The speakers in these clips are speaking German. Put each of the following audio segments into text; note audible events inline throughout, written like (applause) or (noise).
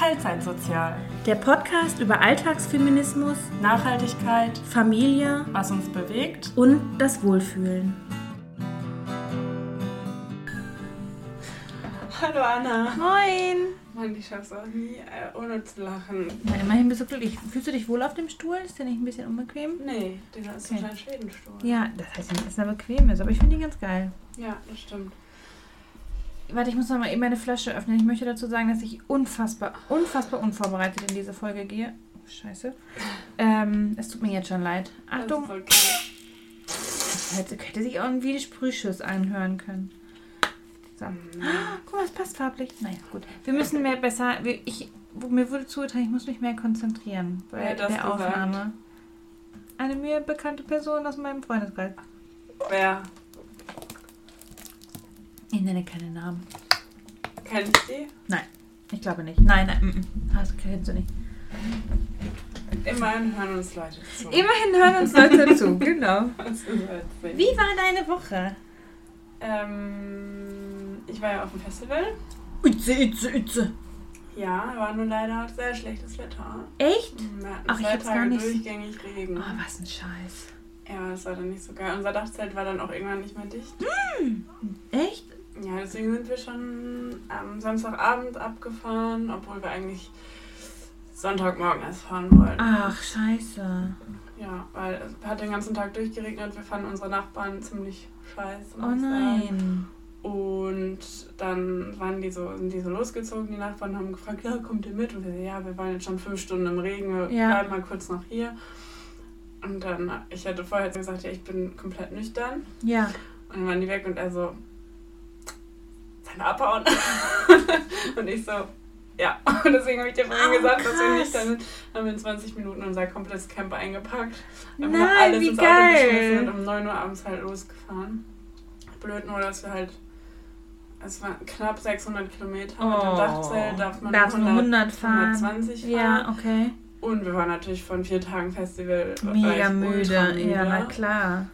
Teilzeitsozial. Der Podcast über Alltagsfeminismus, Nachhaltigkeit, Familie was uns bewegt. und das Wohlfühlen. Hallo Anna. Moin! Mann, ich schaff's auch nie, äh, ohne zu lachen. Na, immerhin bist du glücklich. Fühlst du dich wohl auf dem Stuhl? Ist der nicht ein bisschen unbequem? Nee, dieser ist Okay. so ein Schwedenstuhl. Ja, das heißt nicht, dass er bequem ist, aber ich finde ihn ganz geil. Ja, das stimmt. Warte, ich muss noch mal eben meine Flasche öffnen. Ich möchte dazu sagen, dass ich unfassbar, unfassbar unvorbereitet in diese Folge gehe. Oh, scheiße. Ähm, es tut mir jetzt schon leid. Achtung, Das hätte, hätte sich auch ein Sprühschuss anhören können. So. Ah, guck mal, es passt farblich. Naja, gut. Wir müssen mehr besser. Ich, mir wurde zugetragen, ich muss mich mehr konzentrieren bei das der gesagt? Aufnahme. Eine mir bekannte Person aus meinem Freundeskreis. Wer? Ich nenne keine Namen. Kennt die? Ich glaube nicht. Nein, nein. Mm, mm. Hast, kennst du nicht. Immerhin hören uns Leute zu. Immerhin hören uns Leute zu. (laughs) Genau. Halt. Wie war deine Woche? Ähm, ich war ja auf dem Festival. Ütze, ütze, ütze. Ja, war nur leider sehr schlechtes Wetter. Echt? Wir hatten Ach, ich zwei hab's gar Tage nicht- durchgängig Regen. Oh, was ein Scheiß. Ja, das war dann nicht so geil. Unser Dachzelt war dann auch irgendwann nicht mehr dicht. Echt? Ja, deswegen sind wir schon am Samstagabend abgefahren, obwohl wir eigentlich Sonntagmorgen erst fahren wollten. Ach, scheiße. Ja, weil es hat den ganzen Tag durchgeregnet. Wir fanden unsere Nachbarn ziemlich scheiße. Oh nein. Und dann waren die so, sind die so losgezogen, die Nachbarn haben gefragt, ja, kommt ihr mit? Und wir ja, wir waren jetzt schon fünf Stunden im Regen, wir Ja. bleiben mal kurz noch hier. Und dann, ich hatte vorher gesagt, ja, ich bin komplett nüchtern. Ja. Und dann waren die weg und er so, wir abhauen? (laughs) und ich so, ja. Und deswegen habe ich dir vorhin Oh, gesagt, dass wir krass. nicht, dann haben wir in 20 Minuten unser komplettes Camp eingepackt. Einfach Nein, alles wie ins Auto geil. geschmissen und um 9 Uhr abends halt losgefahren. Blöd nur, dass wir halt, es waren knapp 600 Kilometer mit dem Dachzelt, darf man Darfst nur 100 fahren. 120 fahren. Ja, okay. Und wir waren natürlich von vier Tagen Festival Mega müde. Ja, na klar.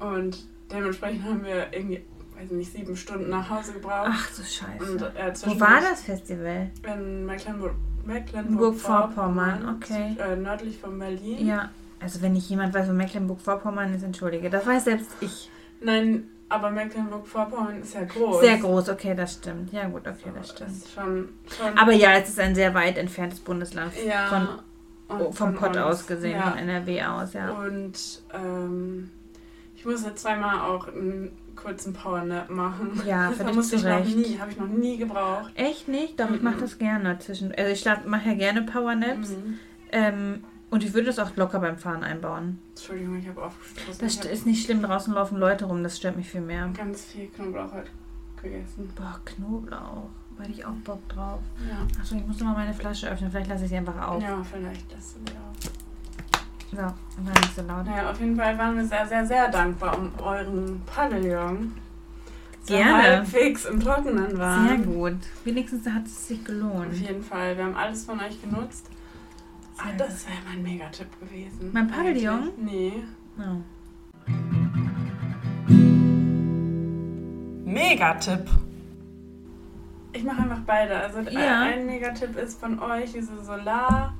Und dementsprechend haben wir irgendwie, weiß nicht, sieben Stunden nach Hause gebraucht. Ach du Und Scheiße. äh, Wo war das Festival? In Mecklenburg, Mecklenburg-Vorpommern, Mecklenburg-Vorpommern, okay. Äh, nördlich von Berlin. Ja. Also wenn nicht jemand weiß, wo Mecklenburg-Vorpommern ist, entschuldige. Das weiß selbst ich. Nein, aber Mecklenburg-Vorpommern ist ja groß. Sehr groß, okay, das stimmt. Ja gut, okay, das Das stimmt. ist schon, schon Aber ja, es ist ein sehr weit entferntes Bundesland. ja, Von, und oh, vom von Pott aus gesehen, Ja. von NRW aus, ja. Und ähm, ich musste zweimal auch einen kurzen Powernap machen. Ja, (laughs) das musste ich zu noch Recht. nie, habe ich noch nie gebraucht. Echt nicht? Doch, ich mache Mhm. das gerne zwischen. Also ich mache ja gerne Powernaps. Mhm. Ähm, und ich würde das auch locker beim Fahren einbauen. Entschuldigung, ich habe aufgestoßen. Das ich ist nicht schlimm, draußen laufen Leute rum, das stört mich viel mehr. ganz viel Knoblauch halt gegessen. Boah, Knoblauch. Da hätte ich auch Bock drauf. Ja. Achso, ich muss noch mal meine Flasche öffnen. Vielleicht lasse ich sie einfach auf. Ja, vielleicht lässt du die auf. So, war nicht so laut. Naja, auf jeden Fall waren wir sehr, sehr, sehr dankbar um euren Pavillon. der Gerne. halbwegs im Trockenen war. Sehr gut. Wenigstens hat es sich Auf gelohnt. jeden Fall. Wir haben alles von euch genutzt. Ah, Sehr das wäre mein Megatipp gewesen. Mein Pavillon? Nee. Oh. Megatipp. Ich mache einfach beide. Also Ja. ein Megatipp ist von euch diese Solar.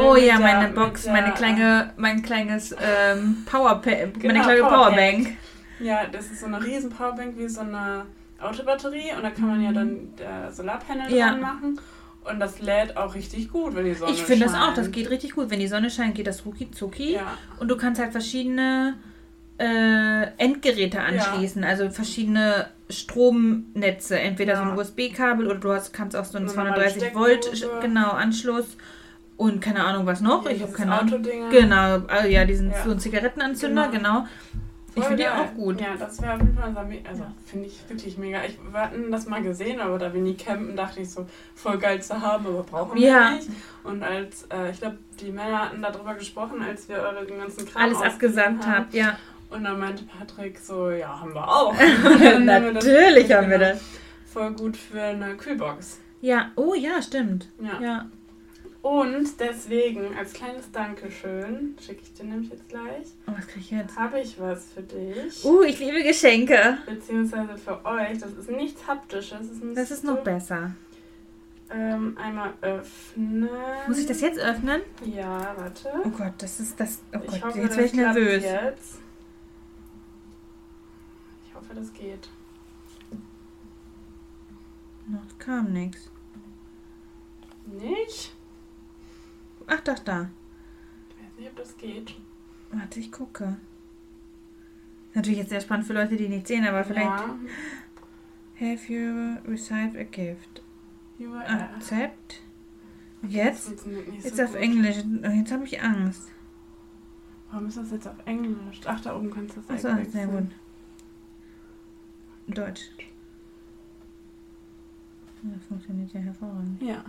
Oh mit ja, der- meine mit Box, der- meine kleine, mein kleines ähm, meine Genau, kleine Powerbank. Powerbank. Ja, das ist so eine riesen Powerbank wie so eine Autobatterie und da kann man ja dann der Solarpanel Mhm. Ja. dran machen und das lädt auch richtig gut, wenn die Sonne Ich finde das scheint. auch, das geht richtig gut. Wenn die Sonne scheint, geht das rucki zucki. Ja, Und du kannst halt verschiedene äh, Endgeräte anschließen, also verschiedene Stromnetze. Entweder so Ja. ein USB-Kabel oder du hast, kannst auch so einen Eine normale 230 Volt genau, Anschluss und keine Ahnung was noch. Hier ich habe keine Ahnung. Genau, also ja, diesen Ja. so ein Zigarettenanzünder, Genau. genau. Ich finde die auch gut. Ja, das wäre auf jeden Fall Also Ja. finde ich wirklich mega. Ich, wir hatten das mal gesehen, aber da wir nie campen, dachte ich so, voll geil zu haben, aber brauchen wir Ja. nicht. Und als, äh, ich glaube, die Männer hatten darüber gesprochen, als wir eure ganzen Kram Alles abgesandt haben. habt, ja. Und dann meinte Patrick so, ja, haben wir auch. (laughs) Und dann haben wir das Natürlich haben wir genau. das. Voll gut für eine Kühlbox. Ja, oh ja, stimmt. Ja. Ja. Und deswegen, als kleines Dankeschön, schicke ich dir nämlich jetzt gleich, Oh, was krieg ich jetzt? habe ich was für dich. Uh, ich liebe Geschenke. Beziehungsweise für euch. Das ist nichts Haptisches. Das ist, Das ist noch besser. Ähm, einmal öffnen. Muss ich das jetzt öffnen? Ja, warte. Oh Gott, das ist das. Oh Ich Gott, hoffe, jetzt werde ich nervös. Jetzt. Ich hoffe, das geht. Noch kam nichts. Nicht? Ach, doch, da. Ich weiß nicht, ob das geht. Warte, ich gucke. Natürlich jetzt sehr spannend für Leute, die nicht sehen, aber vielleicht. Ja. Have you received a gift? URL. Accept? Das Jetzt? funktioniert nicht Jetzt so auf gut. Englisch. Jetzt habe ich Angst. Warum ist das jetzt auf Englisch? Ach, da oben kannst du das Achso, sehr gut. Deutsch. Ja, funktioniert ja hervorragend. Ja,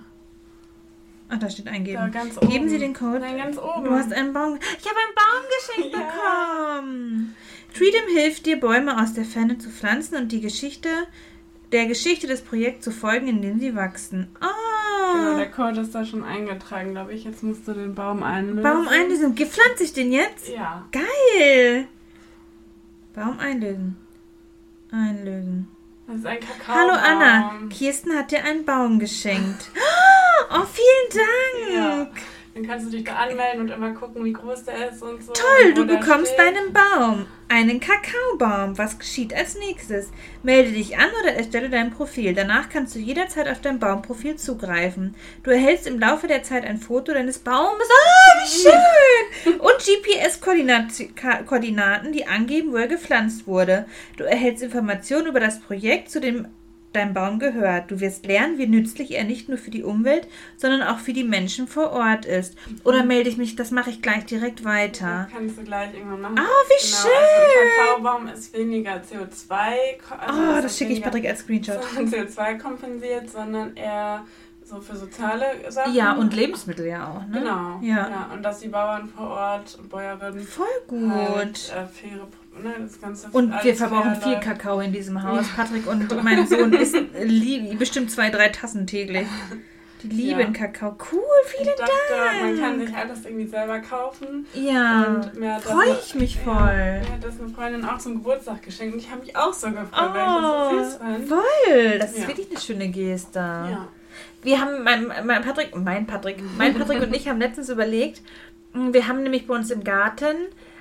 Ach, da steht da eingeben. ganz oben. Geben Sie den Code. Nein, ganz oben. Du hast einen Baum. Ich habe einen Baum geschenkt Ja. bekommen. Freedom hilft dir, Bäume aus der Ferne zu pflanzen und die Geschichte der Geschichte des Projekts zu folgen, indem sie wachsen. Genau, Ah, der Code ist da schon eingetragen, glaube ich. Jetzt musst du den Baum einlösen. Baum einlösen. Gepflanze ich den jetzt? Ja. Geil. Baum einlösen. Einlösen. Das ist ein Kakao. Hallo Anna, Kirsten hat dir einen Baum geschenkt. (gasps) Oh, vielen Ja. Dank. Dann kannst du dich da anmelden und immer gucken, wie groß der ist und so. Toll, und du bekommst steht. deinen Baum. Einen Kakaobaum. Was geschieht als nächstes? Melde dich an oder erstelle dein Profil. Danach kannst du jederzeit auf dein Baumprofil zugreifen. Du erhältst im Laufe der Zeit ein Foto deines Baumes. Ah, wie schön! (laughs) Und GPS-Koordinaten, die angeben, wo er gepflanzt wurde. Du erhältst Informationen über das Projekt, zu dem dein Baum gehört. Du wirst lernen, wie nützlich er nicht nur für die Umwelt, sondern auch für die Menschen vor Ort ist. Oder melde ich mich, das mache ich gleich direkt weiter. Das kannst du gleich irgendwann machen. Ah, wie genau, schön! Also Kakaobaum ist weniger CO2. ko- Also Oh, das schicke ich Patrick als Screenshot. (laughs) CO2 kompensiert, sondern eher so für soziale Sachen. Ja, und Lebensmittel ja auch, ne? Genau. Ja. Und dass die Bauern vor Ort und Bäuerinnen Voll halt, gut. äh, faire, ne, Und wir verbrauchen viel läuft. Kakao in diesem Haus. Patrick und (laughs) mein Sohn lieb, bestimmt zwei, drei Tassen täglich. Die lieben Ja. Kakao. Cool, vielen dachte, man Dank. kann sich alles irgendwie selber kaufen. Ja, freue ich mich Ja, voll. mir hat das eine Freundin auch zum Geburtstag geschenkt und ich habe mich auch so gefreut, weil ich das so süß Oh, fand. voll. Das ist Ja. wirklich eine schöne Geste. Ja. Wir haben, mein, mein Patrick, mein Patrick, mein Patrick und ich haben letztens überlegt, wir haben nämlich bei uns im Garten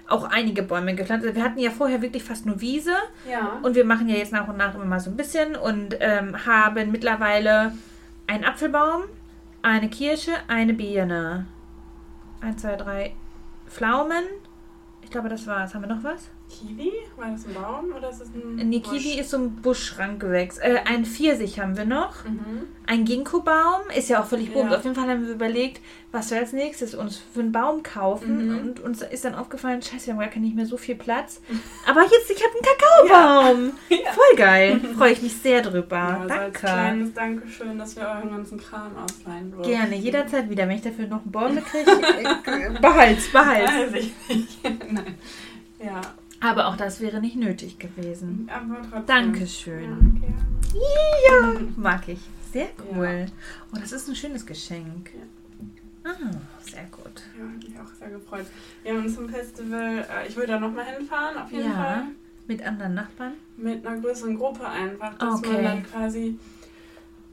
auch einige Bäume gepflanzt. Also Wir hatten ja vorher wirklich fast nur Wiese Ja. und wir machen ja jetzt nach und nach immer mal so ein bisschen und ähm, haben mittlerweile einen Apfelbaum, eine Kirsche, eine Birne. Eins, zwei, drei Pflaumen. Ich glaube, das war's. Haben wir noch was? Kiwi? War das ein Baum oder ist das ein Nee, Busch? Kiwi ist so ein Buschrankgewächs. Äh, ein Pfirsich haben wir noch. Mhm. Ein Ginkgo-Baum ist ja auch völlig bunt. Ja. Auf jeden Fall haben wir überlegt, was wir als nächstes uns für einen Baum kaufen. Mhm. Und uns ist dann aufgefallen, scheiße, wir haben gar nicht mehr so viel Platz. (laughs) Aber jetzt, ich habe einen Kakaobaum. (laughs) Ja. Voll geil. (laughs) Freue ich mich sehr drüber. Ja, so als Danke. kleines Dankeschön, dass wir euren ganzen Kram ausleihen durften. Gerne, jederzeit wieder. Wenn ich dafür noch einen Baum kriege, äh, behalt's, behalt's. Weiß ich nicht. Nein. Ja, Aber auch das wäre nicht nötig gewesen. aber trotzdem. Dankeschön. Ja, gerne. Ja, mag ich. Sehr cool. Oh, das ist ein schönes Geschenk. Ah, sehr gut. Ja, hat mich auch sehr gefreut. Wir haben uns zum Festival, äh, ich würde da nochmal hinfahren, auf jeden Ja. Fall. Mit anderen Nachbarn? Mit einer größeren Gruppe einfach, dass Okay. man dann quasi.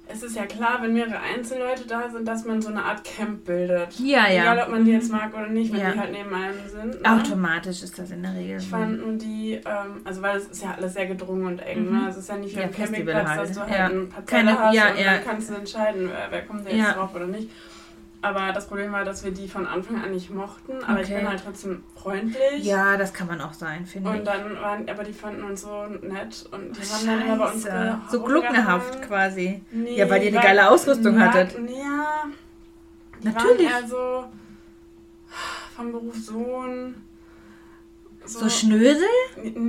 Es ist ja klar, wenn mehrere Einzelleute da sind, dass man so eine Art Camp bildet. Ja, ja. Egal, ob man die jetzt mag oder nicht, wenn Ja. die halt neben einem sind. Ne? Automatisch ist das in der Regel. Ich fand nur die, ähm, also weil es ist ja alles sehr gedrungen und eng, Mhm. ne? Es ist ja nicht wie Ja, Festival Campingplatz, halt. dass du halt Ja. ein paar Keine- hast ja, und ja. dann kannst du entscheiden, wer, wer kommt da jetzt drauf oder nicht. Aber das Problem war, dass wir die von Anfang an nicht mochten, aber ich Okay. bin halt trotzdem freundlich. Ja, das kann man auch sein, finde Und ich. dann waren, aber die fanden uns so nett und die haben dann immer bei uns So gluckenhaft quasi. Nee, Ja, weil ihr eine geile waren- Ausrüstung ja, hattet. Ja, die Natürlich. waren eher so vom Beruf Sohn. So Schnösel?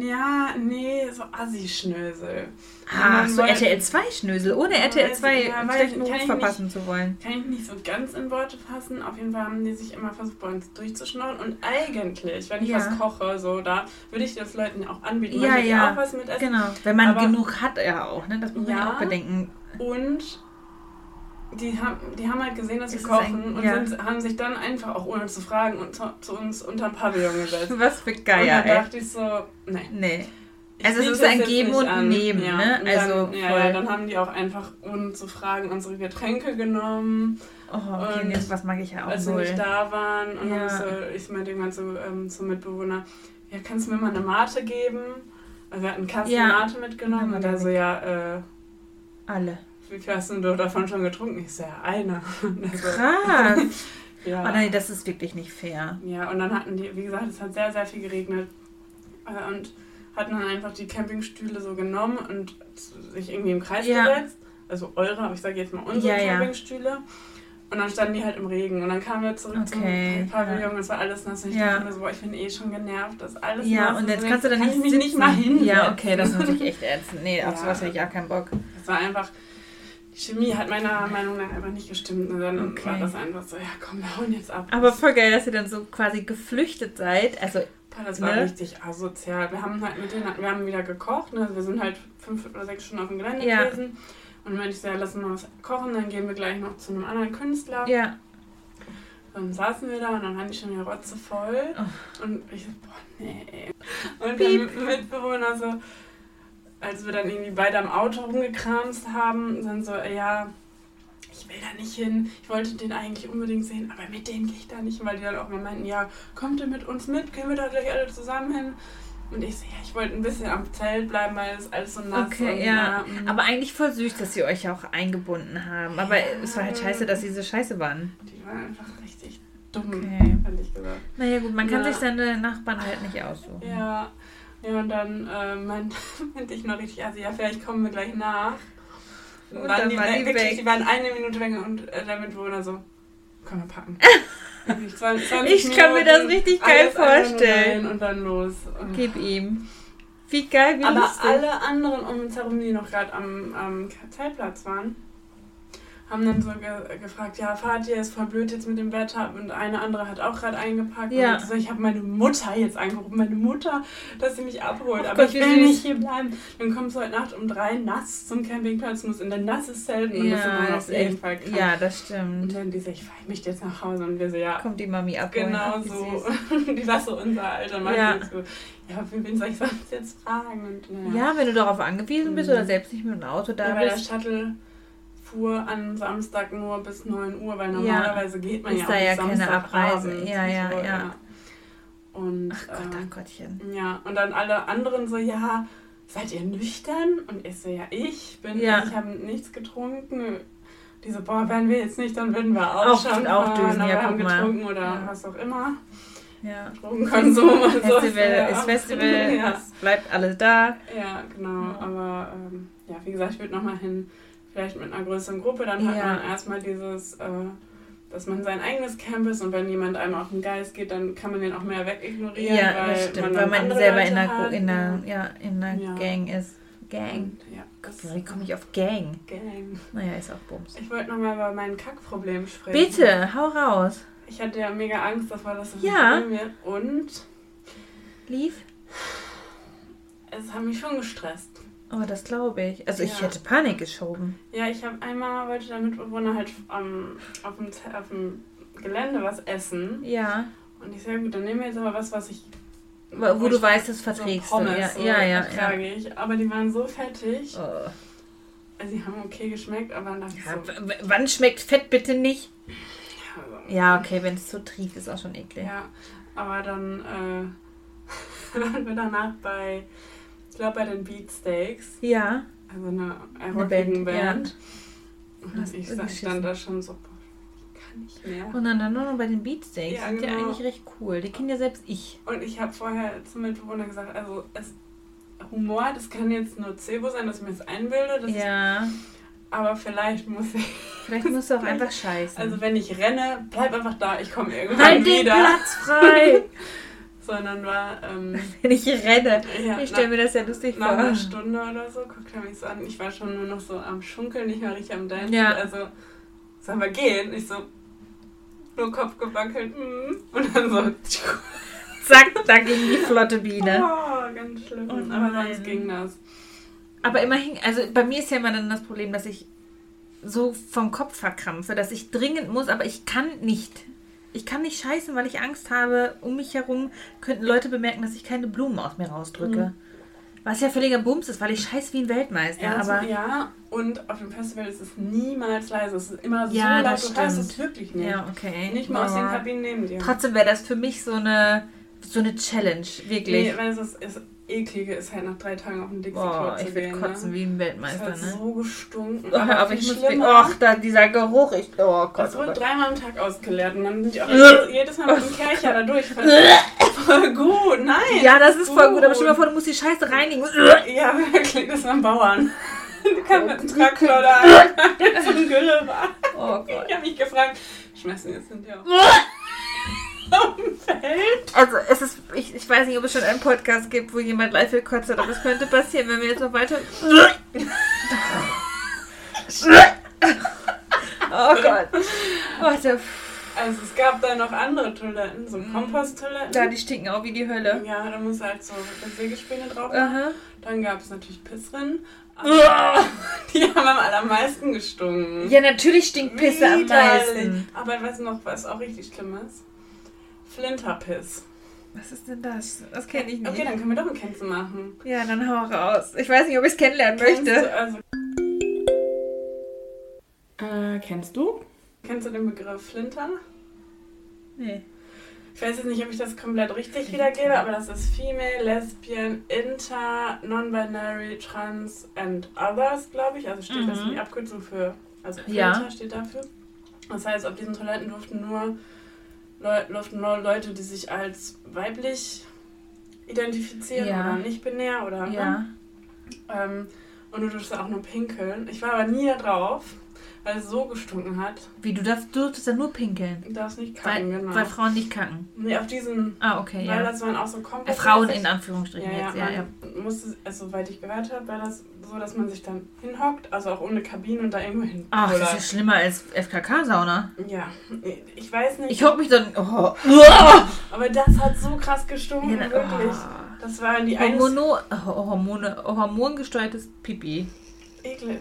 Ja, nee, so Assi-Schnösel. Ah, so RTL 2 Schnösel, ohne Ja, RTL weiß 2 ich- ja, schlechten Ruf verpassen zu wollen. Kann ich nicht so ganz in Worte fassen. Auf jeden Fall haben die sich immer versucht, bei uns durchzuschnorren. Und eigentlich, wenn ich Ja. was koche, so, da würde ich das Leuten auch anbieten. Ja, ja. auch was mit essen? Genau, wenn man Aber- genug hat, ja auch, ne? Das muss man Ja. auch bedenken. Und die haben, die haben halt gesehen, dass wir kochen ein- und ja. sind, haben sich dann einfach, auch ohne zu fragen, und zu, zu uns unterm Pavillon gesetzt. (laughs) Was für und Geier, dann ey. dachte ich so, nee. Nee. Also es ist ein Geben und an. Nehmen, ja. ne? Und Also dann, ja, ja, dann haben die auch einfach, ohne zu fragen, unsere Getränke genommen, Oh, okay, Und was mag ich ja auch als sie nicht da waren. Und Ja. dann so, ich meinte irgendwann so ähm, zum Mitbewohner, ja, kannst du mir mal eine Mate geben? Also wir hatten einen Kasten Ja. Mate mitgenommen und er so, ja, äh, Alle. Wie viel hast denn du davon schon getrunken? Ich ja, eine. Und er so, Krass. (laughs) ja. Oh nein, das ist wirklich nicht fair. Ja, und dann hatten die, wie gesagt, es hat sehr, sehr viel geregnet. Äh, Und hatten dann einfach die Campingstühle so genommen und sich irgendwie im Kreis Ja. gesetzt. Also eure, aber ich sage jetzt mal unsere Ja, ja. Campingstühle. Und dann standen die halt im Regen. Und dann kamen wir zurück Okay, zum Pavillon und es war alles nass. Und ich Ja. dachte mir so, boah, ich bin eh schon genervt, dass alles Ja, nass und ist. jetzt kannst du da kann nicht ich mich nicht mal hin. Ja, okay, das ist natürlich echt (laughs) ätzend. Nee, auf Ja. sowas hätte ich auch keinen Bock. Es war einfach, die Chemie hat meiner Meinung nach einfach nicht gestimmt. Und dann Okay. war das einfach so, ja komm, wir hauen jetzt ab. Aber voll geil, dass ihr dann so quasi geflüchtet seid. Also, Das war Ne? richtig asozial. Wir haben halt mit denen, wir haben wieder gekocht, ne? wir sind halt fünf oder sechs Stunden auf dem Gelände Ja. gewesen. Und dann meinte ich so, ja, lass mal was kochen, dann gehen wir gleich noch zu einem anderen Künstler. ja. Dann saßen wir da und dann waren die schon wieder rotzevoll. Oh. Und ich so, boah, nee. Und Piep. der Mitbewohner so, als wir dann irgendwie beide am Auto rumgekramst haben, dann so, ja, ich will da nicht hin. Ich wollte den eigentlich unbedingt sehen, aber mit denen gehe ich da nicht weil die dann auch mal meinten, ja, kommt ihr mit uns mit? Gehen wir da gleich alle zusammen hin? Und ich so, ja, ich wollte ein bisschen am Zelt bleiben, weil es alles so nass Okay, ja. mm. Aber eigentlich voll süß, dass sie euch auch eingebunden haben. Aber es war halt scheiße, dass sie so scheiße waren. die waren einfach richtig dumm, Okay. ehrlich gesagt. Naja, gut, man kann Ja. sich seine Nachbarn halt nicht aussuchen. Ja, ja und dann äh, meinte, (laughs) meinte ich noch richtig, also ja, vielleicht kommen wir gleich nach. Und Und waren dann die, waren die wirklich, die waren eine Minute weg und äh, der Mitbewohner so, komm, wir packen. (laughs) Wirklich 20 Ich kann mir das Minuten, richtig geil vorstellen. Und dann los. Und Gib ihm. Wie geil, wie aber alle anderen um uns herum, die noch gerade am, am Zeltplatz waren, haben dann so ge gefragt, ja, fahrt ihr, ist voll blöd jetzt mit dem Wetter. Und eine andere hat auch gerade eingepackt. Ja. Und so, ich habe meine Mutter jetzt angerufen, meine Mutter, dass sie mich abholt. Ach aber Gott, ich will nicht hier bleiben. Dann kommst du heute Nacht um drei nass zum Campingplatz, musst in dein nasses Zelt. Und das ist ja, immer das auf ist jeden echt, Fall krank. ja, das Und stimmt. dann die so, ich fahre mich jetzt nach Hause. Und wir so, ja, Kommt die Mami abholen. Genau so. (laughs) Die war so unser Alter. Mann. Ja. Ja. So, ja, für wen soll ich sonst jetzt fragen? Und, naja. Ja, wenn du darauf angewiesen bist Mhm. oder selbst nicht mit dem Auto da Ja, weil der bist. Shuttle fuhr am Samstag nur bis 9 Uhr, weil normalerweise geht man Ist ja da auch ja bis keine. Abreise. Ja, ja, so, ja. Und, Ach Gott, ähm, ach Gottchen. ja, und dann alle anderen so, ja, seid ihr nüchtern? Und ich so, ja, ich bin, Ja. ich habe nichts getrunken. Die so, boah, wären wir jetzt nicht, dann würden wir auch, Auch- schon auch fahren, aber ja, wir haben guck mal. getrunken oder Ja. was auch immer. Ja. Drogenkonsum und so. (laughs) Festival ja. ist Festival, (laughs) Ja. es bleibt alles da. Ja, genau. Ja. Aber ähm, ja, wie gesagt, ich würde nochmal hin, vielleicht mit einer größeren Gruppe. Dann hat Ja. man erstmal dieses, äh, dass man sein eigenes Camp ist und wenn jemand einem auf den Geist geht, dann kann man den auch mehr wegignorieren. Ja, weil das stimmt, man weil man selber Leute in hat. in der, ja, in der Ja. Gang ist. Gang. Ja, das Wie komme ich auf Gang? Gang. Naja, ist auch Bums. Ich wollte nochmal über mein Kackproblem sprechen. Bitte, hau raus. Ich hatte ja mega Angst davor, dass es Ja. nicht schlimm wird. Und Lief? es hat mich schon gestresst. Oh, das glaube ich. Also ich Ja. hätte Panik geschoben. Ja, ich habe einmal, wollte der Mitbewohner halt ähm, auf, dem, auf dem Gelände was essen. Ja. Und ich sage, gut, dann nehmen wir jetzt aber was, was ich. Wo, wo ich du weißt, das verträgst so du. Pommes Ja, so ja, ja. ja. ich. Aber die waren so fettig. Oh. Also, die haben okay geschmeckt, aber dann ich Ja, so. wann schmeckt Fett bitte nicht? Ja, also, Ja, okay, wenn es so trieft, ist auch schon eklig. ja, aber dann äh, (laughs) waren wir danach bei, ich glaube, bei den Beatsteaks. Ja. Also eine rockigen Band, ja. Und ich stand geschissen. da schon so, ich kann nicht mehr. Und dann, dann nur noch bei den Beatsteaks. Ja, sind ja genau. eigentlich recht cool. Die kennen ja selbst ich. Und ich habe vorher zum Mitbewohner gesagt, also es, Humor, das kann jetzt nur Cebo sein, dass ich mir das einbilde, das ist, Ja. aber vielleicht muss ich, Vielleicht musst du auch (laughs) einfach scheißen. also wenn ich renne, bleib einfach da, ich komme irgendwann halt den wieder. Platz frei! (laughs) Sondern war, ähm, (laughs) wenn ich renne. ja, Ich stelle mir das ja lustig nach vor. einer Stunde oder so, guckt er mich so an, ich war schon nur noch so am Schunkeln, nicht mehr richtig am Dancen, Ja. also sollen wir gehen? Ich so, nur Kopf gewackelt, mm. und dann so, (laughs) Zack, da ging die flotte Biene. (laughs) oh, ganz schlimm, Oh aber sonst ging das. Aber immerhin, also bei mir ist ja immer dann das Problem, dass ich so vom Kopf verkrampfe, dass ich dringend muss, aber ich kann nicht. Ich kann nicht scheißen, weil ich Angst habe, um mich herum könnten Leute bemerken, dass ich keine Blumen aus mir rausdrücke. Was ja völliger Bums ist, weil ich scheiß wie ein Weltmeister. Ja, aber also, ja, und auf dem Festival ist es niemals leise. Es ist immer so Ja, laut, das du hörst es wirklich nicht. ja, okay. Nicht mal aus den Aber Kabinen neben dir. Trotzdem wäre das für mich so eine, so eine Challenge, wirklich. Nee, weil es ist, ist eklige ist halt nach drei Tagen auf den Dixie-Klo Boah, ich würde gehen. kotzen ne? wie ein Weltmeister, hat ne? so gestunken. Oh, (laughs) aber ich muss schlimmer, ach, da dieser Geruch, ich, oh Gott, Es oh wurde dreimal am Tag ausgeleert und dann sind die auch (laughs) jedes Mal mit dem Kercher da durch. (laughs) Voll, gut, nein. Ja, das ist voll gut, aber stell dir mal Gut. vor, du musst die Scheiße reinigen. Ja, wirklich, das waren Bauern. Du kannst mit dem Traktor da ein Gülle war. Oh Gott. Ich habe mich gefragt, schmeißen jetzt sind Feld. Also es ist, ich, ich weiß nicht, ob es schon einen Podcast gibt, wo jemand live gekotzt hat, aber es könnte passieren, wenn wir jetzt noch weiter... oh Gott. Warte. Also es gab da noch andere Toiletten, so Komposttoiletten. Ja, die stinken auch wie die Hölle. Ja, da muss halt so Sägespäne drauf. Aha. Dann gab es natürlich Pissrinnen. (laughs) Die haben am allermeisten gestunken. Ja, natürlich stinkt Pisse am Widerlich. meisten. Aber weißt du noch, was auch richtig schlimm ist? Flinterpiss. Was ist denn das? Das kenne ich nicht. Okay, dann können wir doch ein Kennze machen. Ja, dann hau raus. Ich weiß nicht, ob ich es kennenlernen Kennst möchte. Du, also, äh, kennst du? Kennst du den Begriff Flinter? Nee. Ich weiß jetzt nicht, ob ich das komplett richtig wiedergebe, aber das ist Female, Lesbian, Inter, Non-Binary, Trans and Others, glaube ich. Also steht das Mhm. die Abkürzung für, also Flinter Ja. steht dafür. Das heißt, auf diesen Toiletten durften nur, Leu nur Leute, die sich als weiblich identifizieren Ja. oder nicht binär oder Ja. ähm, und du durftest auch nur pinkeln. Ich war aber nie da drauf, weil es so gestunken hat. Wie, du darfst, du durftest dann nur pinkeln. Du darfst nicht Weil, kacken, genau. weil Frauen nicht kacken. nee, auf diesen, Ah, okay, weil ja. das waren auch so Äh, komplett... Frauen in Anführungsstrichen Ja, ja, jetzt, ja, ja. musste, also, soweit ich gehört habe, war das so, dass man sich dann hinhockt, also auch ohne Kabine und da irgendwo hin. Ach, das ist schlimmer als FKK-Sauna. Ja, ich weiß nicht. Ich hock mich dann. Oh. (laughs) aber das hat so krass gestunken, Ja, wirklich. oh. Das war die Hormono, Hormone, hormongesteuertes Pipi. Ekel.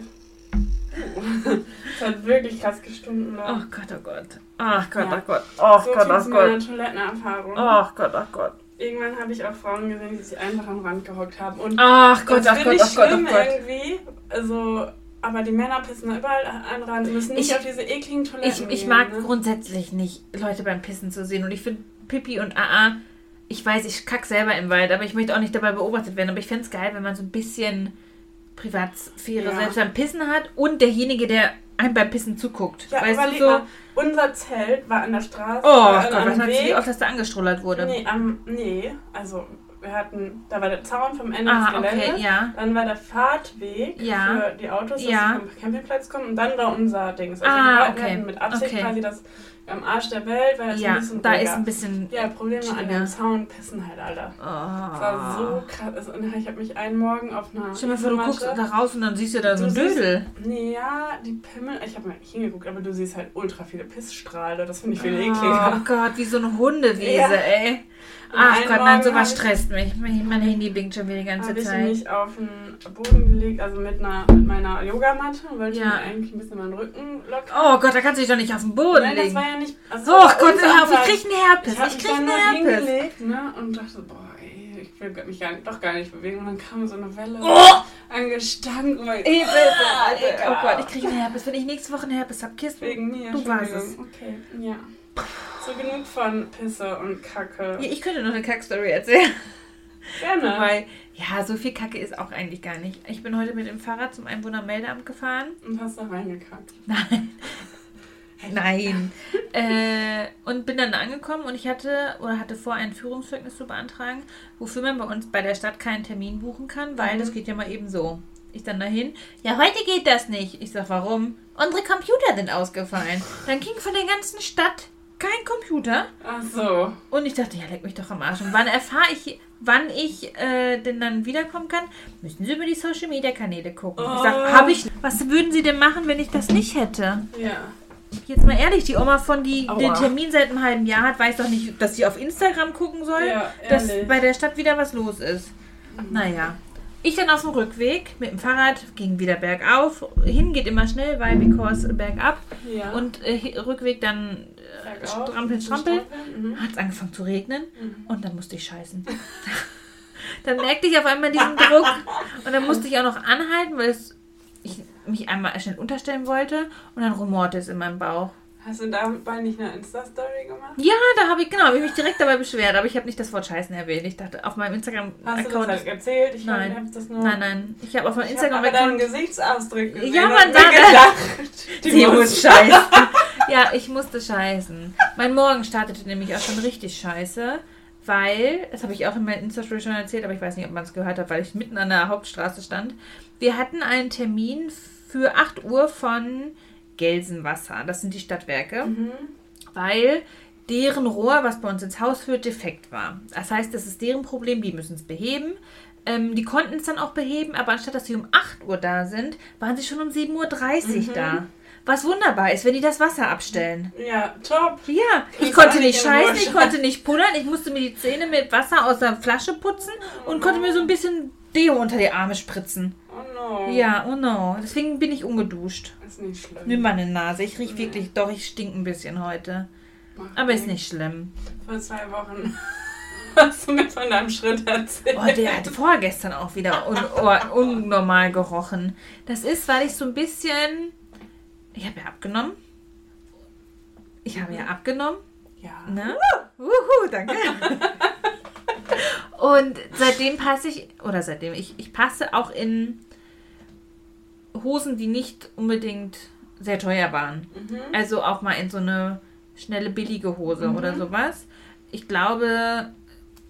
Es hat wirklich krass gestunken. Oh da. Gott, oh Gott. Ach Gott, Ja. oh Gott. Oh so Gott, oh meiner Gott. Toilettenerfahrung. Ach Gott, oh Gott. Irgendwann habe ich auch Frauen gesehen, die sich einfach am Rand gehockt haben. Und Ach Gott, ach finde Gott, ich ach Gott, oh schlimm Gott. irgendwie. Also, aber die Männer pissen da überall an Rand. Müssen nicht Ich- auf diese ekligen Toiletten Ich, ich gehen, mag ne? grundsätzlich nicht, Leute beim Pissen zu sehen. Und ich finde Pipi und AA, ich weiß, ich kack selber im Wald, aber ich möchte auch nicht dabei beobachtet werden. Aber ich fände es geil, wenn man so ein bisschen Privatsphäre Ja. selbst beim Pissen hat und derjenige, der einem beim Pissen zuguckt. Ja, weißt du so? mal, unser Zelt war an der Straße. Oh äh, Gott, was hat wie oft das da angestrullert wurde? Nee, am, nee, also wir hatten, da war der Zaun vom Ende ah, des Geländes. okay, ja. Dann war der Fahrtweg Ja. für die Autos, dass Ja. sie vom Campingplatz kommen. Und dann war unser Ding. Also Ah, wir okay. hatten mit Absicht Okay. quasi das am Arsch der Welt, weil das Ja, ein bisschen da ist ein bisschen. Ja, Problem war an dem Zaun pissen halt, Alter. Oh. Das war so krass. Also, und ich habe mich einen Morgen auf einer Stell mal vor, du guckst da raus und dann siehst du da so Du ein siehst- Dödel. Nee, ja, die Pimmel. Ich habe mal nicht hingeguckt, aber du siehst halt ultra viele Pissstrahle. Das finde ich viel Oh ekliger. Gott, wie so eine Hundewiese, Ja. ey. Und Ach einen Gott, nein, sowas stresst mich. Mein Handy blinkt schon wieder die ganze habe ich Zeit. mich auf den Boden gelegt, also mit, einer, mit meiner Yogamatte wollte Ja. mir eigentlich ein bisschen meinen Rücken lockern. Oh Gott, da kannst du dich doch nicht auf den Boden Nein, das legen. war ja nicht. Also Oh Gott, hör auf, ich krieg einen Herpes. Ich Ich krieg einen Herpes. hingelegt ne, und dachte, boah, ey, ich will mich gar nicht, doch gar nicht bewegen. Und dann kam so eine Welle Oh! an Gestank. Ey, bitte, Ah, bitte. Oh. Gott, ich krieg einen Herpes. Wenn ich nächste Woche einen Herpes hab, kisst du. Wegen mir. Du warst Entschuldigung. Okay, ja. So genug von Pisse und Kacke. Ja, ich könnte noch eine Kackstory erzählen. Gerne. Weil, ja, so viel Kacke ist auch eigentlich gar nicht. Ich bin heute mit dem Fahrrad zum Einwohnermeldeamt gefahren. Und hast da reingekackt. Nein. Nein. äh, und bin dann angekommen und ich hatte oder hatte vor, ein Führungszeugnis zu beantragen, wofür man bei uns bei der Stadt keinen Termin buchen kann, weil Mhm. das geht ja mal eben so. Ich dann dahin, ja, heute geht das nicht. Ich sag, warum? Unsere Computer sind ausgefallen. Dann ging von der ganzen Stadt kein Computer. Ach so. Und ich dachte, ja, leck mich doch am Arsch. Und wann erfahre ich, wann ich äh, denn dann wiederkommen kann? Müssen Sie über die Social Media Kanäle gucken. Ich sag, Oh. habe ich. Was würden Sie denn machen, wenn ich das nicht hätte? Ja. Jetzt mal ehrlich, die Oma von die Aua. den Termin seit einem halben Jahr hat, weiß doch nicht, dass sie auf Instagram gucken soll, Ja, dass bei der Stadt wieder was los ist. Naja. Ich dann auf dem Rückweg mit dem Fahrrad, ging wieder bergauf. Hin geht immer schnell, weil because bergab. Ja. Und äh, Rückweg dann äh, strampel, strampel. Mhm. Hat es angefangen zu regnen Mhm. und dann musste ich scheißen. (laughs) dann merkte ich auf einmal diesen Druck und dann musste ich auch noch anhalten, weil es, mich einmal schnell unterstellen wollte und dann rumorte es in meinem Bauch. Hast du dabei nicht eine Insta-Story gemacht? Ja, da habe ich, genau, habe ich mich direkt dabei beschwert, aber ich habe nicht das Wort Scheißen erwähnt. Ich dachte, auf meinem Hast du das Instagram-Account. halt erzählt? Ich Nein. das nur... Nein, nein, ich habe auf meinem Ich habe deinen Instagram-Account. Gesichtsausdruck gesehen. Ja, man (laughs) die Sie muss (laughs) scheißen. ja, ich musste scheißen. Mein Morgen startete nämlich auch schon richtig scheiße, weil, das habe ich auch in meinem Insta-Story schon erzählt, aber ich weiß nicht, ob man es gehört hat, weil ich mitten an der Hauptstraße stand. Wir hatten einen Termin für 8 Uhr von Gelsenwasser. Das sind die Stadtwerke. Mhm. weil deren Rohr, was bei uns ins Haus führt, defekt war. Das heißt, das ist deren Problem, die müssen es beheben. Ähm, die konnten es dann auch beheben, aber anstatt dass sie um 8 Uhr da sind, waren sie schon um 7.30 Uhr da. Was wunderbar ist, wenn die das Wasser abstellen. Ja, top. Ja, ich Ist konnte nicht scheißen, ich konnte nicht pullern, ich musste mir die Zähne mit Wasser aus der Flasche putzen und konnte mir so ein bisschen Deo unter die Arme spritzen. No. Ja, oh no. Deswegen bin ich ungeduscht. Ist nicht schlimm. Nimm meine Nase. Ich riech wirklich, doch, ich stink ein bisschen heute. Macht Aber ist nichts. nicht schlimm. Vor zwei Wochen (laughs) hast du mir von deinem Schritt erzählt. Oh, der hat vorgestern auch wieder un oh, unnormal gerochen. Das ist, weil ich so ein bisschen. Ich habe ja abgenommen. Ich habe ja abgenommen. Ja. Ne? Uhu, danke. (laughs) Und seitdem passe ich, oder seitdem, ich, ich passe auch in Hosen, die nicht unbedingt sehr teuer waren. Mhm. Also auch mal in so eine schnelle, billige Hose oder sowas. Ich glaube,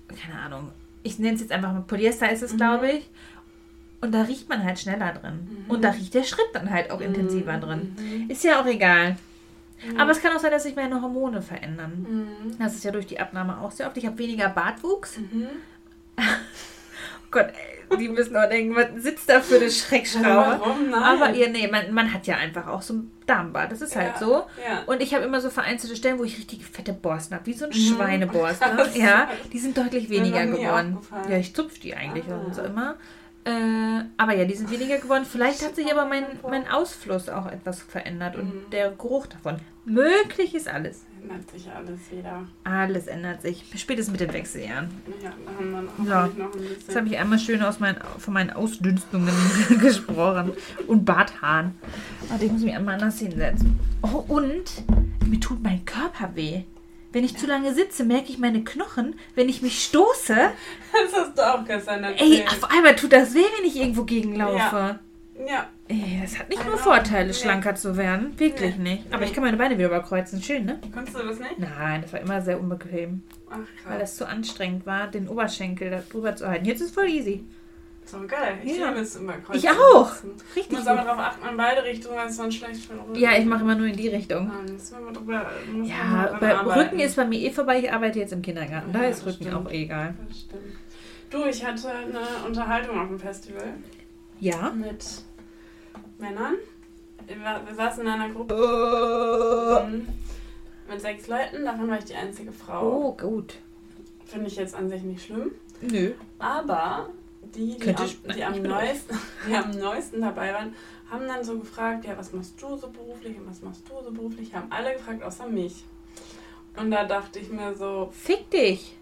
keine Ahnung, ich nenne es jetzt einfach mal Polyester ist es, glaube ich. Und da riecht man halt schneller drin. Und da riecht der Schritt dann halt auch intensiver drin. Ist ja auch egal. Aber es kann auch sein, dass sich meine Hormone verändern. Mhm. Das ist ja durch die Abnahme auch sehr oft. Ich habe weniger Bartwuchs. Mhm. (laughs) Oh Gott, ey, die müssen auch denken, was sitzt da für eine Schreckschraube? Warum? Nein. Aber ihr, nee, man, man hat ja einfach auch so ein Darmbad. Das ist halt Ja, so. ja. Und ich habe immer so vereinzelte Stellen, wo ich richtig fette Borsten habe. Wie so ein Mhm. Schweineborsten. (laughs) Ja, die sind deutlich weniger geworden. Ja, ich zupfe die eigentlich Ah. und so immer. Äh, aber ja, die sind weniger geworden. Vielleicht hat sich aber mein, mein Ausfluss auch etwas verändert und Mhm. der Geruch davon. Möglich ist alles. Ändert sich alles wieder. Alles ändert sich. Spätestens mit den Wechseljahren. Ja, da haben wir noch, Ja. hoffentlich noch ein bisschen. Jetzt habe ich einmal schön aus meinen, von meinen Ausdünstungen (laughs) gesprochen. Und Barthaaren. Warte, ich muss mich einmal anders hinsetzen. Oh, und mir tut mein Körper weh. Wenn ich zu lange sitze, merke ich meine Knochen. Wenn ich mich stoße, (laughs) Das hast du auch gestern ey, erzählt. auf einmal tut das weh, wenn ich irgendwo gegenlaufe. Ja. Ey, das hat nicht nur. Vorteile, schlanker zu werden. Wirklich Nee. nicht. Aber ich kann meine Beine wieder überkreuzen. Schön, ne? Kannst du das nicht? Nein, das war immer sehr unbequem. Ach, Weil krass. das zu anstrengend war, den Oberschenkel da drüber zu halten. Jetzt ist voll easy. So geil. Ich Ja. liebe es immer kreuz Ich auch. Richtig Du musst aber darauf achten, in beide Richtungen, weil es sonst schlecht für den Rücken Ja, ich mache immer nur in die Richtung. Wir mal drüber. Ja, bei arbeiten. Rücken ist bei mir eh vorbei. Ich arbeite jetzt im Kindergarten. Da Ja, ist das Rücken stimmt. auch eh egal. Das stimmt. Du, ich hatte eine Unterhaltung auf dem Festival Ja. mit Männern. Wir, saßen in einer Gruppe ähm, mit sechs Leuten, davon war ich die einzige Frau. oh gut. Finde ich jetzt an sich nicht schlimm. Nö. Aber die, die, am, die, am neuesten, (laughs) die am neuesten dabei waren, haben dann so gefragt, ja, was machst du so beruflich und was machst du so beruflich? Haben alle gefragt, außer mich. Und da dachte ich mir so, Fick dich.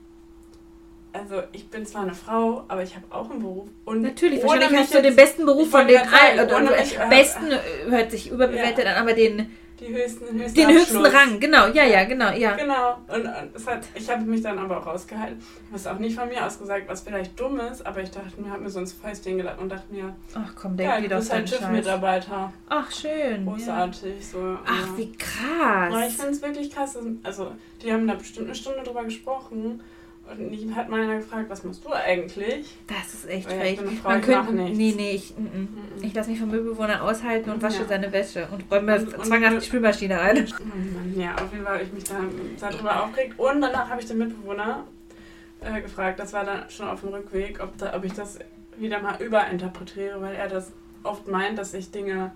Also ich bin zwar eine Frau, aber ich habe auch einen Beruf. Und Natürlich, wahrscheinlich hast du den besten Beruf von den allen. Oder, oder, mich, äh, besten hört sich überbewertet an, aber den, die höchsten, höchsten den höchsten. Rang. Genau, ja, ja, genau, ja. Genau. Und, und es hat, ich habe mich dann aber auch rausgehalten. Ich habe es auch nicht von mir aus gesagt, was vielleicht dumm ist, aber ich dachte mir, habe mir so ins Fäustchen gelacht und dachte mir, Ach komm, ja, denk du dir doch bist halt. TÜV-Mitarbeiter. Ach, schön. Ja. Großartig. So, Ach, ja. wie Ja, ich krass. finde es wirklich krass. Also, die haben da bestimmt eine Stunde drüber gesprochen. Und die hat mal einer gefragt, was machst du eigentlich? Das ist echt ich frech. Man könnte, nee, nee, ich, mm, mm. Mhm. ich lasse mich vom Müllbewohner aushalten und wasche Ja. seine Wäsche und räume Und- zwanghaft die Spülmaschine ein. Oh ja, auf jeden Fall habe ich mich da darüber aufgeregt. Und danach habe ich den Mitbewohner äh, gefragt, das war dann schon auf dem Rückweg, ob, da, ob ich das wieder mal überinterpretiere, weil er das oft meint, dass ich Dinge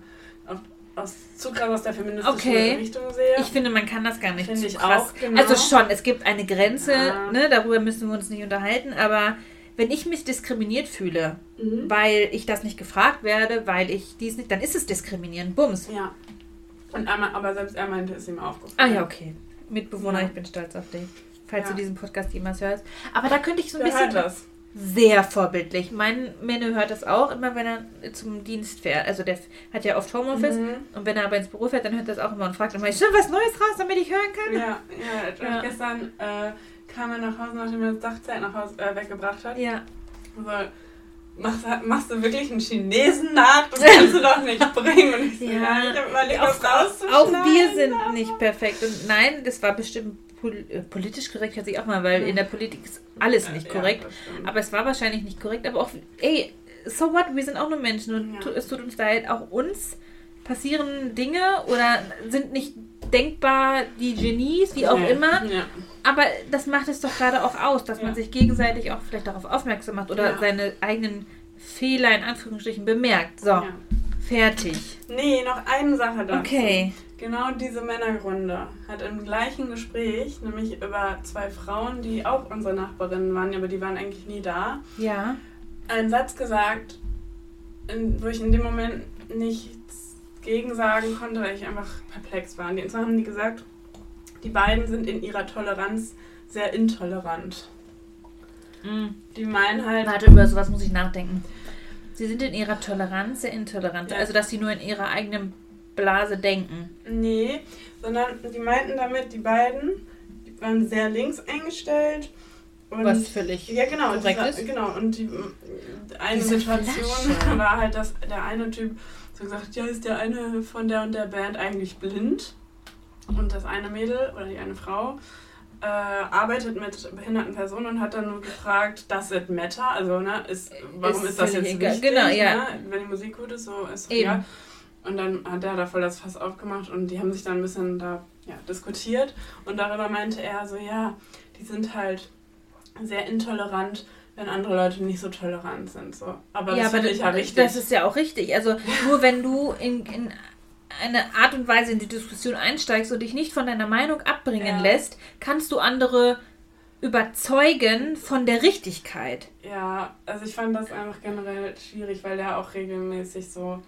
aus, zu krass aus der feministischen Okay. Richtung sehe. Ich finde, man kann das gar nicht Finde ich krass. auch, genau. Also schon, es gibt eine Grenze, Ja. ne, darüber müssen wir uns nicht unterhalten, aber wenn ich mich diskriminiert fühle, mhm. weil ich das nicht gefragt werde, weil ich dies nicht, dann ist es diskriminieren. Bums. Ja. Und einmal, aber selbst er meinte, es ist ihm Ah aufgefallen. ja, okay. Mitbewohner, Ja. ich bin stolz auf dich. Falls Ja. du diesen Podcast jemals hörst. Aber da könnte ich so ein Wer hört bisschen. das? Sehr vorbildlich. Mein Männer hört das auch immer, wenn er zum Dienst fährt. Also der hat ja oft Homeoffice Mhm. und wenn er aber ins Büro fährt, dann hört er das auch immer und fragt immer, ist schon was Neues raus, damit ich hören kann? Ja, ja, Ja. Gestern äh, kam er nach Hause, nachdem er das Dachzelt nach Hause äh, weggebracht hat. Ja. So, machst, machst du wirklich einen Chinesen nach? Das kannst du doch nicht bringen. Und ich so, Ja. ja, ich hab überlegt, Auch, rauszuschneiden. auch wir sind nicht perfekt. Und nein, das war bestimmt pol äh, politisch korrekt, hört sich auch mal, weil in der Politik ist alles nicht Ja, korrekt. stimmt. Aber es war wahrscheinlich nicht korrekt. Aber auch, ey, so what? Wir sind auch nur Menschen und Ja. es tut uns leid. Auch uns passieren Dinge oder sind nicht denkbar die Genies, wie auch Nee. immer. Ja. Aber das macht es doch gerade auch aus, dass man Ja. sich gegenseitig auch vielleicht darauf aufmerksam macht oder Ja. seine eigenen Fehler in Anführungsstrichen bemerkt. So, Ja. fertig. Nee, noch eine Sache dazu. Okay. Genau diese Männergründe hat im gleichen Gespräch, nämlich über zwei Frauen, die auch unsere Nachbarinnen waren, aber die waren eigentlich nie da, Ja. einen Satz gesagt, in, wo ich in dem Moment nichts gegen sagen konnte, weil ich einfach perplex war. Und zwar haben die gesagt, die beiden sind in ihrer Toleranz sehr intolerant. Mhm. Die meinen halt, Warte, über sowas muss ich nachdenken. Sie sind in ihrer Toleranz sehr intolerant. Ja. Also, dass sie nur in ihrer eigenen Blase denken. nee, sondern die meinten damit, die beiden die waren sehr links eingestellt. Und Was völlig Ja, genau. korrekt dieser, ist. Genau. Und die eine Diese Situation Flasche. (laughs) war halt, dass der eine Typ so gesagt, ja, ist der eine von der und der Band eigentlich blind? Und das eine Mädel oder die eine Frau äh, arbeitet mit behinderten Personen und hat dann nur gefragt, does it matter? Also, ne, ist, warum Ist ist, das jetzt egal. wichtig? Genau, ja. Ne? Wenn die Musik gut ist, so ist Eben. ja. Und dann hat er da voll das Fass aufgemacht und die haben sich dann ein bisschen da ja, diskutiert. Und darüber meinte er so, ja, die sind halt sehr intolerant, wenn andere Leute nicht so tolerant sind. So. Aber das finde ich ja richtig. das ist ja auch richtig. Also nur wenn du in, in eine Art und Weise in die Diskussion einsteigst und dich nicht von deiner Meinung abbringen Ja. lässt, kannst du andere überzeugen von der Richtigkeit. ja, also ich fand das einfach generell schwierig, weil der auch regelmäßig so.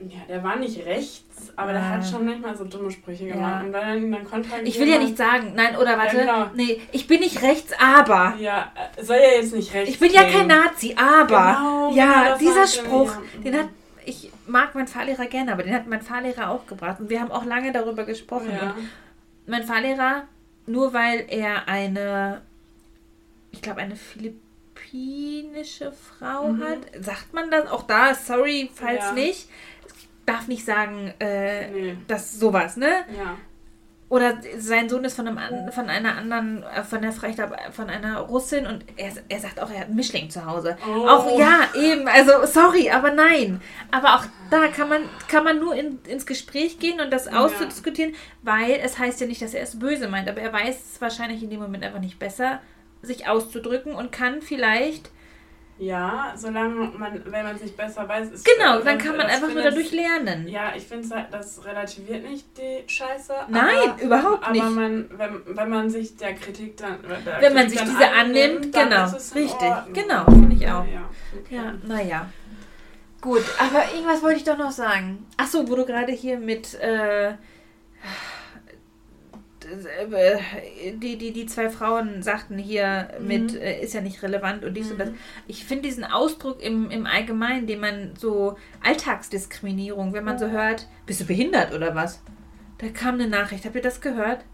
Ja, der war nicht rechts, aber der Ja. hat schon manchmal so dumme Sprüche Ja. gemacht. Und dann, dann konnte halt Ich will ja nicht sagen, nein, oder warte, genau. nee, ich bin nicht rechts, aber. Ja, äh, soll ja jetzt nicht rechts Ich bin ja kein Nazi, aber. Genau, ja, genau, dieser er Spruch, den hat. Ich mag meinen Fahrlehrer gerne, aber den hat mein Fahrlehrer auch gebracht. Und wir haben auch lange darüber gesprochen. Ja. Und mein Fahrlehrer, nur weil er eine, ich glaube, eine philippinische Frau Mhm. hat, sagt man das? Auch da, sorry, falls Ja. nicht. Ich darf nicht sagen, äh, Nee. das sowas, ne? Ja. Oder sein Sohn ist von, einem, von einer anderen, äh, von der glaub, von einer Russin und er, er sagt auch, er hat einen Mischling zu Hause. Oh. Auch ja, eben, also sorry, aber nein. Aber auch da kann man, kann man nur in, ins Gespräch gehen und das Ja. auszudiskutieren, weil es heißt ja nicht, dass er es böse meint, aber er weiß es wahrscheinlich in dem Moment einfach nicht besser, sich auszudrücken und kann vielleicht, Ja, solange man, wenn man sich besser weiß, ist genau, dann kann man das einfach nur dadurch lernen. Ja, ich finde, halt, das relativiert nicht die Scheiße. Nein, aber, überhaupt aber nicht. Man, wenn, wenn man sich der Kritik dann. Der Wenn man Kritik sich dann diese annimmt, dann genau, ist es in richtig, Ordnung. genau, finde ich auch. Ja, okay. Ja, naja. Gut, aber irgendwas wollte ich doch noch sagen. Ach so, wo du gerade hier mit äh, die, die, die zwei Frauen sagten hier mit Mhm. äh, ist ja nicht relevant und dies und das. Mhm. Ich finde diesen Ausdruck im, im Allgemeinen, den man so Alltagsdiskriminierung, wenn man so hört, bist du behindert oder was? Da kam eine Nachricht, habt ihr das gehört?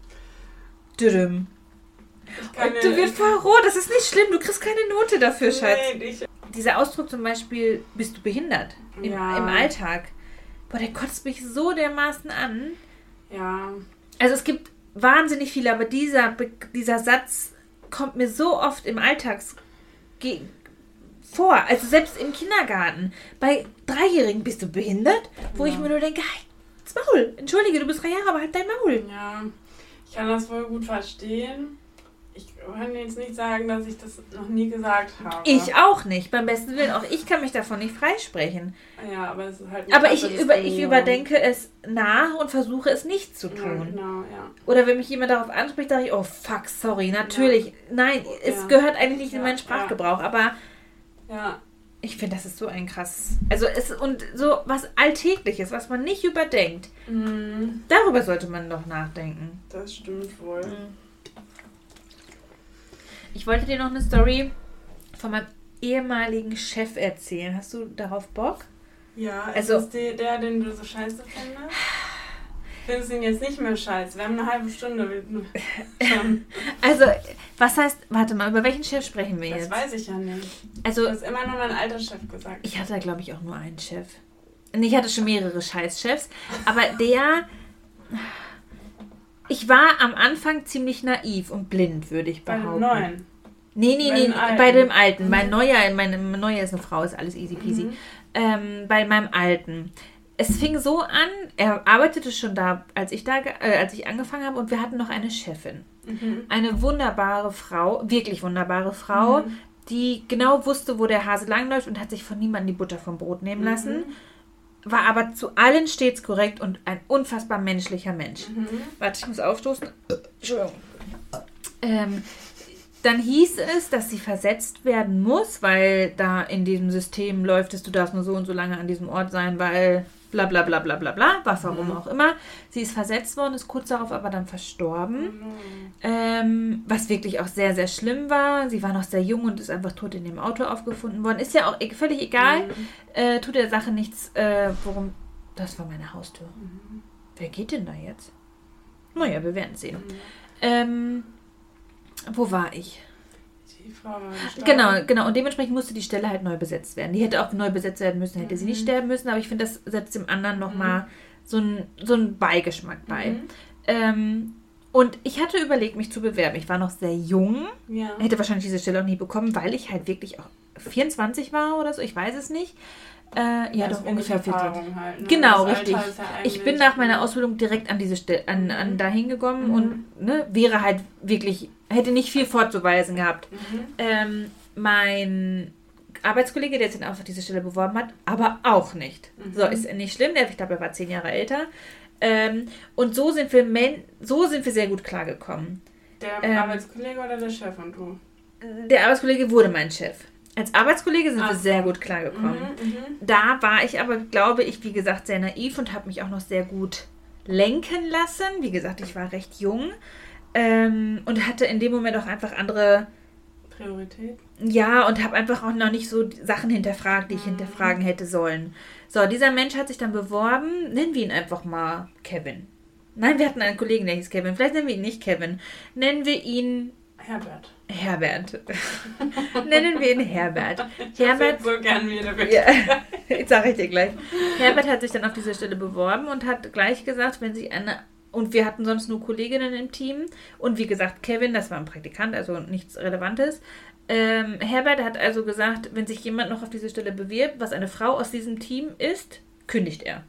Düdüm. Und du wirst voll rot, das ist nicht schlimm, du kriegst keine Note dafür, Schatz Nee, dieser Ausdruck zum Beispiel, bist du behindert im, Ja. im Alltag. Boah, der kotzt mich so dermaßen an. ja, Also es gibt wahnsinnig viele, aber dieser, dieser Satz kommt mir so oft im Alltag vor. Also selbst im Kindergarten. Bei Dreijährigen bist du behindert, wo Ja. ich mir nur denke, halt das Maul. Entschuldige, du bist drei Jahre, aber halt dein Maul. ja, ich kann das wohl gut verstehen. Ich kann jetzt nicht sagen, dass ich das noch nie gesagt habe. Ich auch nicht, beim besten Willen. Auch ich kann mich davon nicht freisprechen. Ja, aber es ist halt. Aber ich, über, ich überdenke es nach und versuche es nicht zu Ja, tun. genau, ja. Oder wenn mich jemand darauf anspricht, sage ich, oh fuck, sorry, natürlich. Nein, es Ja. gehört eigentlich nicht in Ja, meinen Sprachgebrauch, aber Ja, ich finde, das ist so ein krass. Also es und so was Alltägliches, was man nicht überdenkt. mm, Darüber sollte man doch nachdenken. das stimmt wohl. Ich wollte dir noch eine Story von meinem ehemaligen Chef erzählen. Hast du darauf Bock? Ja, also ist die, der, den du so scheiße findest? Findest du ihn jetzt nicht mehr scheiße? Wir haben eine halbe Stunde. (laughs) Also, was heißt, warte mal, über welchen Chef sprechen wir das jetzt? Das weiß ich ja nicht. Also, du hast immer nur mein alter Chef gesagt. Ich hatte, glaube ich, auch nur einen Chef. Ich hatte schon mehrere Scheißchefs, aber der. (laughs) Ich war am Anfang ziemlich naiv und blind, würde ich behaupten. Bei dem neuen. Nee, nee, bei nee, bei dem alten. Mhm. Mein neuer, mein neuer ist eine Frau, ist alles easy peasy. Mhm. Ähm, bei meinem alten. Es fing so an, er arbeitete schon da, als ich da, äh, als ich angefangen habe, und wir hatten noch eine Chefin. Mhm. Eine wunderbare Frau, wirklich wunderbare Frau, mhm. die genau wusste, wo der Hase langläuft und hat sich von niemandem die Butter vom Brot nehmen lassen war aber zu allen stets korrekt und ein unfassbar menschlicher Mensch. Mhm. Warte, ich muss aufstoßen. Entschuldigung. Ähm, dann hieß es, dass sie versetzt werden muss, weil da in diesem System läuft es, du darfst nur so und so lange an diesem Ort sein, weil bla bla bla bla bla bla, was warum mhm. auch immer. Sie ist versetzt worden, ist kurz darauf aber dann verstorben. Mhm. Ähm, was wirklich auch sehr, sehr schlimm war. Sie war noch sehr jung und ist einfach tot in dem Auto aufgefunden worden. Ist ja auch e-, völlig egal. Mhm. Äh, tut der Sache nichts, äh, worum. Das war meine Haustür. Mhm. Wer geht denn da jetzt? Naja, wir werden sehen. Mhm. Ähm, wo war ich? Die Frau Genau, genau. Und dementsprechend musste die Stelle halt neu besetzt werden. Die hätte auch neu besetzt werden müssen, hätte mhm. sie nicht mhm. sterben müssen, aber ich finde, das setzt dem anderen nochmal mhm. so einen so Beigeschmack bei. Mhm. Ähm, und ich hatte überlegt, mich zu bewerben. Ich war noch sehr jung. Ja. Hätte wahrscheinlich diese Stelle auch nie bekommen, weil ich halt wirklich auch 24 war oder so. Ich weiß es nicht. Äh, ja, doch ungefähr 40. Halt, ne? Genau, das richtig. Ja ich bin nach meiner Ausbildung direkt an diese Stelle, an, an mhm. dahin gekommen mhm. und ne, wäre halt wirklich, hätte nicht viel vorzuweisen gehabt. Mhm. Ähm, mein Arbeitskollege, der sich dann auf diese Stelle beworben hat, aber auch nicht. Mhm. So, ist nicht schlimm, der, ich glaube, er war zehn Jahre älter. Ähm, und so sind wir so sind wir sehr gut klargekommen. Der ähm, Arbeitskollege oder der Chef und du? Der Arbeitskollege wurde mein Chef. Als Arbeitskollege sind Ach. wir sehr gut klargekommen. Mhm, mhm, da war ich aber, glaube ich, wie gesagt, sehr naiv und habe mich auch noch sehr gut lenken lassen. Wie gesagt, ich war recht jung ähm, und hatte in dem Moment auch einfach andere Priorität. Ja, und habe einfach auch noch nicht so Sachen hinterfragt, die ich mhm. hinterfragen hätte sollen. So, dieser Mensch hat sich dann beworben. Nennen wir ihn einfach mal Kevin. Nein, wir hatten einen Kollegen, der hieß Kevin. Vielleicht nennen wir ihn nicht Kevin. Nennen wir ihn Herbert. Herbert. (laughs) Nennen wir ihn Herbert. Ich Herbert. so gern wieder ja, (laughs) Jetzt sage ich dir gleich. Herbert hat sich dann auf diese Stelle beworben und hat gleich gesagt, wenn sich eine. Und wir hatten sonst nur Kolleginnen im Team. Und wie gesagt, Kevin, das war ein Praktikant, also nichts Relevantes. Ähm, Herbert hat also gesagt, wenn sich jemand noch auf diese Stelle bewirbt, was eine Frau aus diesem Team ist, kündigt er.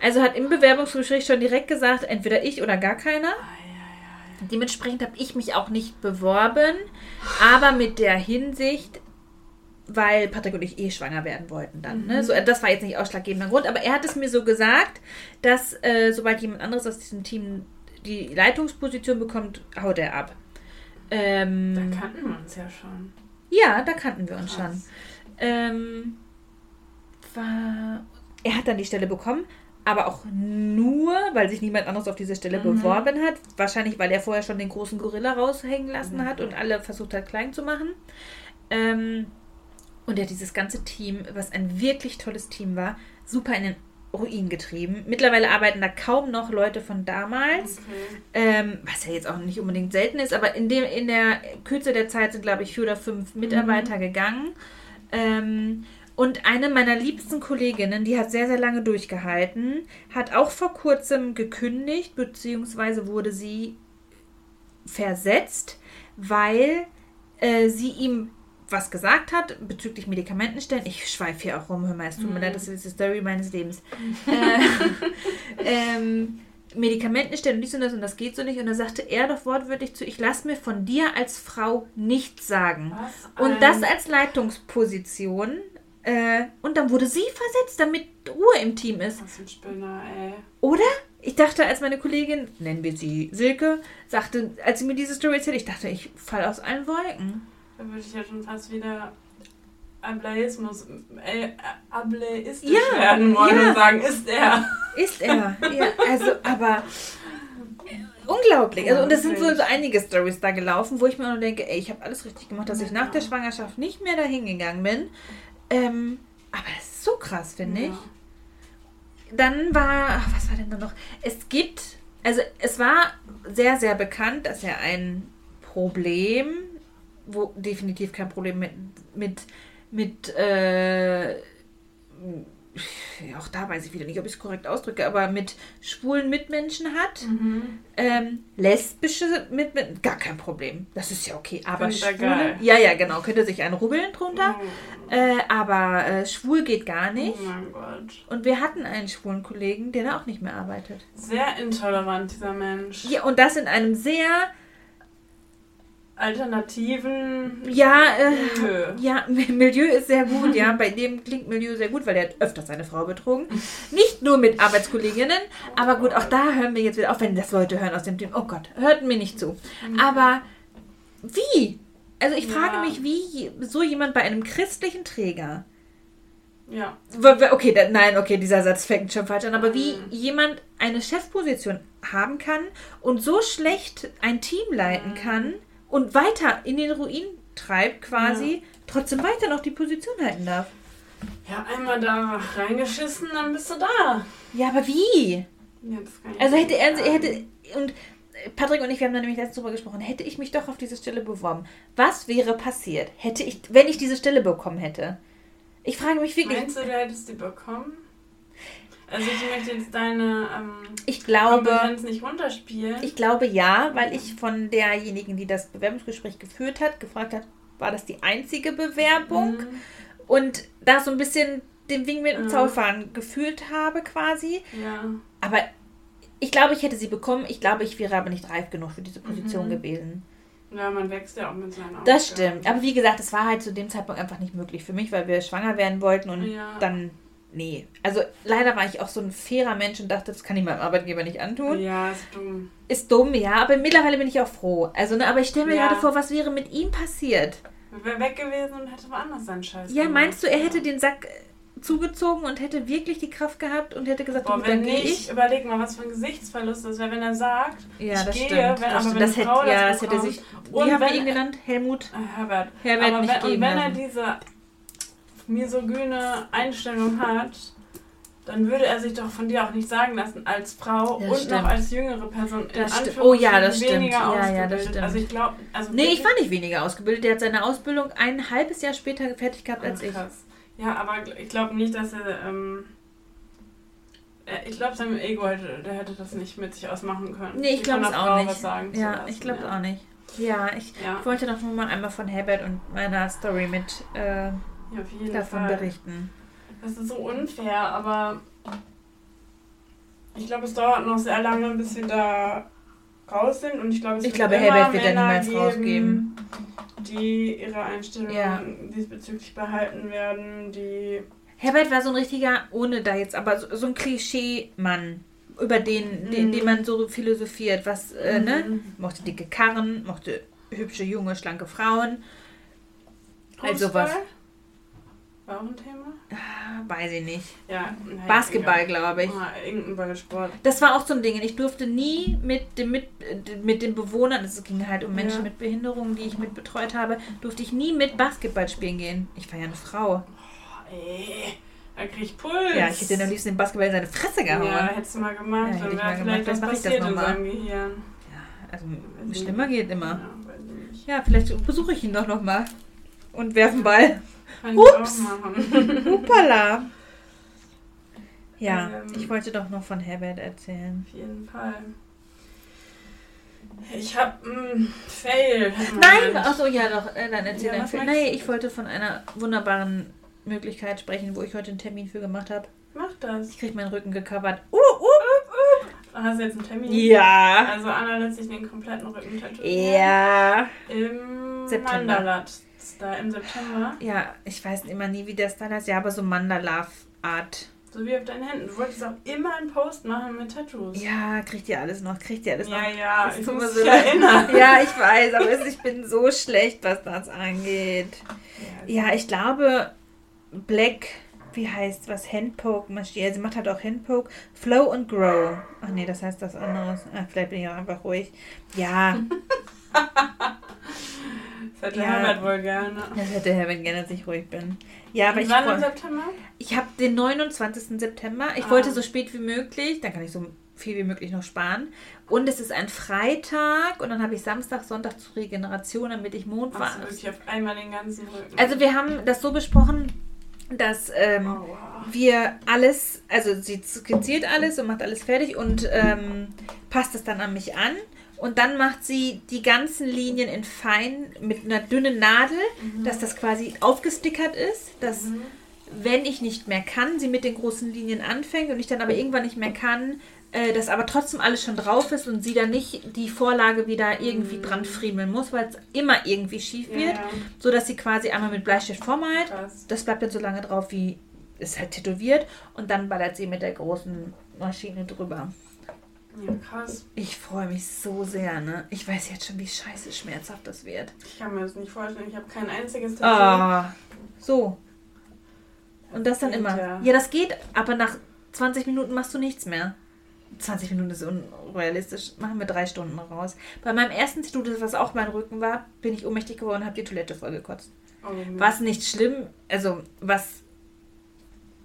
Also hat im Bewerbungsgespräch schon direkt gesagt, entweder ich oder gar keiner. Ah, Dementsprechend habe ich mich auch nicht beworben, aber mit der Hinsicht, weil Patrick und ich eh schwanger werden wollten dann. Ne? Mhm. Ne? So, das war jetzt nicht ausschlaggebender Grund, aber er hat es mir so gesagt, dass äh, sobald jemand anderes aus diesem Team die Leitungsposition bekommt, haut er ab. Ähm, da kannten wir uns ja schon. Ja, da kannten wir uns Krass. schon. Ähm, war, er hat dann die Stelle bekommen, aber auch nur, weil sich niemand anderes auf diese Stelle mhm. beworben hat. Wahrscheinlich, weil er vorher schon den großen Gorilla raushängen lassen mhm. hat und alle versucht hat, klein zu machen. Ähm, und er hat dieses ganze Team, was ein wirklich tolles Team war, super in den Ruin getrieben. Mittlerweile arbeiten da kaum noch Leute von damals, okay. ähm, was ja jetzt auch nicht unbedingt selten ist, aber in, dem, in der Kürze der Zeit sind, glaube ich, vier oder fünf Mitarbeiter mhm. gegangen. Ähm, und eine meiner liebsten Kolleginnen, die hat sehr, sehr lange durchgehalten, hat auch vor kurzem gekündigt, beziehungsweise wurde sie versetzt, weil äh, sie ihm was gesagt hat bezüglich Medikamentenstellen. Ich schweife hier auch rum, hör mal, es tut mir mhm. leid, das ist die Story meines Lebens. (laughs) äh, (laughs) ähm, Medikamentenstellen und dies und das und das geht so nicht. Und da sagte er doch wortwörtlich zu, ich lasse mir von dir als Frau nichts sagen. Und das als Leitungsposition äh, und dann wurde sie versetzt, damit Ruhe im Team ist. Was ein Spinner, ey. Oder? Ich dachte, als meine Kollegin, nennen wir sie Silke, sagte, als sie mir diese Story erzählt, ich dachte, ich falle aus allen Wolken. Da würde ich ja schon fast wieder Ableismus, äh, ableistisch ja, werden wollen ja. und sagen, ist er. Ist er, ja, also, aber unglaublich. Also, und es sind wohl so einige Stories da gelaufen, wo ich mir nur denke, ey, ich habe alles richtig gemacht, dass ich nach der Schwangerschaft nicht mehr dahin gegangen bin. Ähm, aber das ist so krass, finde ich. Ja. Dann war, was war denn da noch? Es gibt, also es war sehr, sehr bekannt, dass er ein Problem, wo definitiv kein Problem mit, mit, mit, äh, auch da weiß ich wieder nicht, ob ich es korrekt ausdrücke, aber mit schwulen Mitmenschen hat. Mhm. Ähm, lesbische Mitmenschen, gar kein Problem. Das ist ja okay. Aber Find ich ja schwule, ja, ja, genau, könnte sich ein rubbeln drunter. Äh, aber äh, schwul geht gar nicht. Oh mein Gott. Und wir hatten einen schwulen Kollegen, der da auch nicht mehr arbeitet. Sehr intolerant, dieser Mensch. Ja, und das in einem sehr, Alternativen. ja, äh, Milieu. ja, (laughs) Milieu ist sehr gut, ja. Bei dem klingt Milieu sehr gut, weil der hat öfters seine Frau betrogen. Nicht nur mit Arbeitskolleginnen, aber gut, auch da hören wir jetzt wieder auf, wenn das Leute hören aus dem Team. Oh Gott, hört mir nicht zu. Aber wie? Also ich frage Ja. mich, wie so jemand bei einem christlichen Träger Ja. Okay, da, nein, okay, dieser Satz fängt schon falsch an. Aber wie Mhm. jemand eine Chefposition haben kann und so schlecht ein Team leiten Mhm. kann und weiter in den Ruin treibt quasi, trotzdem weiter noch die Position halten darf. Ja, einmal da reingeschissen, dann bist du da. Ja, aber wie? Ja, Also hätte er, er sagen. hätte, und Patrick und ich, wir haben da nämlich letztens drüber gesprochen, hätte ich mich doch auf diese Stelle beworben. Was wäre passiert, hätte ich, wenn ich diese Stelle bekommen hätte? Ich frage mich wirklich, Meinst du, du hättest die bekommen? Also ich möchte jetzt deine ähm, ich glaube, Kompetenz nicht runterspielen. Ich glaube ja, weil ich von derjenigen, die das Bewerbungsgespräch geführt hat, gefragt hat, war das die einzige Bewerbung? Mhm. Und da so ein bisschen den Wing mit dem Mhm. Zaunfahren gefühlt habe quasi. Ja. Aber ich glaube, ich hätte sie bekommen. Ich glaube, ich wäre aber nicht reif genug für diese Position Mhm. gewesen. ja, man wächst ja auch mit seinen Das Aufgaben. stimmt. Aber wie gesagt, es war halt zu dem Zeitpunkt einfach nicht möglich für mich, weil wir schwanger werden wollten und Ja. dann, nee. Also leider war ich auch so ein fairer Mensch und dachte, das kann ich meinem Arbeitgeber nicht antun. Ja, ist dumm. Ist dumm, ja, aber mittlerweile bin ich auch froh. Also, ne, aber ich stelle mir Ja. gerade vor, was wäre mit ihm passiert? Wäre weg gewesen und hätte woanders seinen Scheiß Ja, gemacht. meinst du, er hätte den Sack äh, zugezogen und hätte wirklich die Kraft gehabt und hätte gesagt, Boah, du, wenn dann nicht, ich? überleg mal, was für ein Gesichtsverlust das wäre, wenn er sagt, Ja, ich das gehe, stimmt. wenn, das aber wenn das hätte, Frau ja, das das hätte bekommt, sich. Wie haben wir ihn genannt? Helmut? äh, Herbert, Herbert aber nicht wenn, und wenn er misogyne Einstellung hat, dann würde er sich doch von dir auch nicht sagen lassen, als Frau Das und stimmt. noch als jüngere Person in Das. Anführungsstrichen Oh ja, das stimmt. weniger Ja, ja, das ausgebildet. stimmt. Also ich glaube, also Nee, ich war nicht weniger ausgebildet. Der hat seine Ausbildung ein halbes Jahr später fertig gehabt als Ah, ich. krass. Ja, aber ich glaube nicht, dass er. Ähm, er- ich glaube, seinem Ego hätte, der hätte das nicht mit sich ausmachen können. Nee, ich glaube es auch nicht. Was sagen Ja, ich glaube es ja. auch nicht. Ja, ich, Ja, wollte doch nur mal einmal von Herbert und meiner Story mit äh, ja, auf jeden davon Fall. berichten. Das ist so unfair, aber ich glaube, es dauert noch sehr lange, bis wir da raus sind. Und ich glaube, es Ich wird glaube, Herbert wird Männer niemals geben, rausgeben. Die ihre Einstellung Ja. diesbezüglich behalten werden, die. Herbert war so ein richtiger, ohne da jetzt, aber so, so ein Klischee-Mann, über den, den, Mhm. den man so philosophiert. Was, äh, ne? Mhm. Mochte dicke Karren, mochte hübsche, junge, schlanke Frauen. Also Fußball? War auch ein Thema? Ah, Weiß ich nicht. Ja, naja, Basketball, glaube ich. Ah, irgendein Ballsport. Das war auch so ein Ding. Ich durfte nie mit, dem, mit, äh, mit den Bewohnern, es ging halt um Menschen Ja. mit Behinderungen, die ich mit betreut habe, durfte ich nie mit Basketball spielen gehen. Ich war ja eine Frau. Oh, ey, da krieg ich Puls. Ja, ich hätte den am liebsten den Basketball in seine Fresse gehauen. Ja, hättest du mal gemacht, Ja, hätte dann ich mal gemacht. vielleicht Vielleicht was mach ich das passiert in noch mal. seinem Gehirn. Also schlimmer geht immer. Ja. Ja, vielleicht besuche ich ihn doch noch mal und werfe einen Ball. Kann ich Ups. Hupala. (laughs) Ja, Ähm. ich wollte doch noch von Herbert erzählen. Auf jeden Fall. Ich hab ein Fail. Nein, achso, ja doch, äh, dann erzähl Ja, Nee, du? ich wollte von einer wunderbaren Möglichkeit sprechen, wo ich heute einen Termin für gemacht habe. Mach das. Ich krieg meinen Rücken gecovert. Uh, uh. Hast du jetzt einen Termin? Ja. Also Anna lässt sich den kompletten Rücken tätowieren. Ja. Im September. Mandalat. Da im September. Ja, ich weiß immer nie, wie der Style heißt. Ja, aber so Mandala-Art. So wie auf deinen Händen. Du wolltest auch immer einen Post machen mit Tattoos. Ja, kriegt ihr alles noch, kriegt ihr alles ja, noch. ja Das ich muss mich erinnern. (laughs) Ja, ich weiß, aber es- ich bin so schlecht, was das angeht. Ja, ich glaube, Black, wie heißt was, Handpoke Maschine. Also sie macht halt auch Handpoke, Flow und Grow. Ach nee, das heißt das anderes. Ach, vielleicht bin ich auch einfach ruhig. Ja. (laughs) Das hätte Ja. Herbert wohl gerne. Das hätte Herbert gerne, dass ich ruhig bin. Ja, aber Und ich, wann im September? ich habe den 29. September. Ich Ah. wollte so spät wie möglich, dann kann ich so viel wie möglich noch sparen. Und es ist ein Freitag und dann habe ich Samstag, Sonntag zur Regeneration, damit ich Mond war. wirklich auf einmal den ganzen Rücken? Also wir haben das so besprochen, dass ähm, oh, wow. wir alles, also sie skizziert alles und macht alles fertig und ähm, passt es dann an mich an. Und dann macht sie die ganzen Linien in fein mit einer dünnen Nadel, dass das quasi aufgestickert ist, dass Mhm. wenn ich nicht mehr kann, sie mit den großen Linien anfängt und ich dann aber irgendwann nicht mehr kann, äh, dass aber trotzdem alles schon drauf ist und sie dann nicht die Vorlage wieder irgendwie dran friemeln muss, weil es immer irgendwie schief wird, ja. so dass sie quasi einmal mit Bleistift vormalt Krass. das bleibt dann so lange drauf, wie es halt tätowiert. Und dann ballert sie mit der großen Maschine drüber. Ja, krass. Ich freue mich so sehr, ne? Ich weiß jetzt schon, wie scheiße schmerzhaft das wird. Ich kann mir das nicht vorstellen. Ich habe kein einziges Tattoo. Ah, so. Und das dann geht immer. ja. Ja, das geht, aber nach 20 Minuten machst du nichts mehr. 20 Minuten ist unrealistisch. Machen wir drei Stunden raus. Bei meinem ersten Tattoo, das was auch mein Rücken war, bin ich ohnmächtig geworden und habe die Toilette vollgekotzt. Oh. Was nicht schlimm, also was,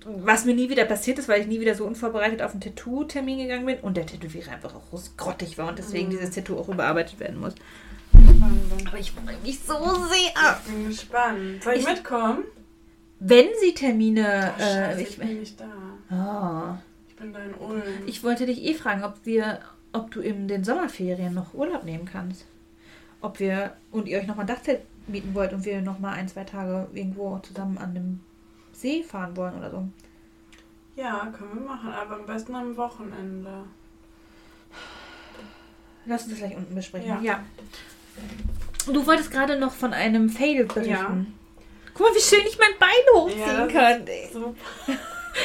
was mir nie wieder passiert ist, weil ich nie wieder so unvorbereitet auf einen Tattoo-Termin gegangen bin und der Tätowierer einfach auch grottig war und deswegen Mhm. dieses Tattoo auch überarbeitet werden muss. Wahnsinn. Aber ich freue mich so sehr. Ich bin gespannt. Soll ich, Ich- mitkommen? Wenn sie Termine. Oh, Scheiße, äh, ich, ich, bin nicht da. oh, Ich bin da in Ulm. ich wollte dich eh fragen, ob wir, ob du in den Sommerferien noch Urlaub nehmen kannst. Ob wir und ihr euch nochmal ein Dachzelt mieten wollt und wir nochmal ein, zwei Tage irgendwo zusammen an dem See fahren wollen oder so. ja, können wir machen, aber am besten am Wochenende. Lass uns das gleich unten besprechen. Ja. Ja. Du wolltest gerade noch von einem Fail berichten. Ja. Guck mal, wie schön ich mein Bein Ja, hochziehen das kann. So. (laughs)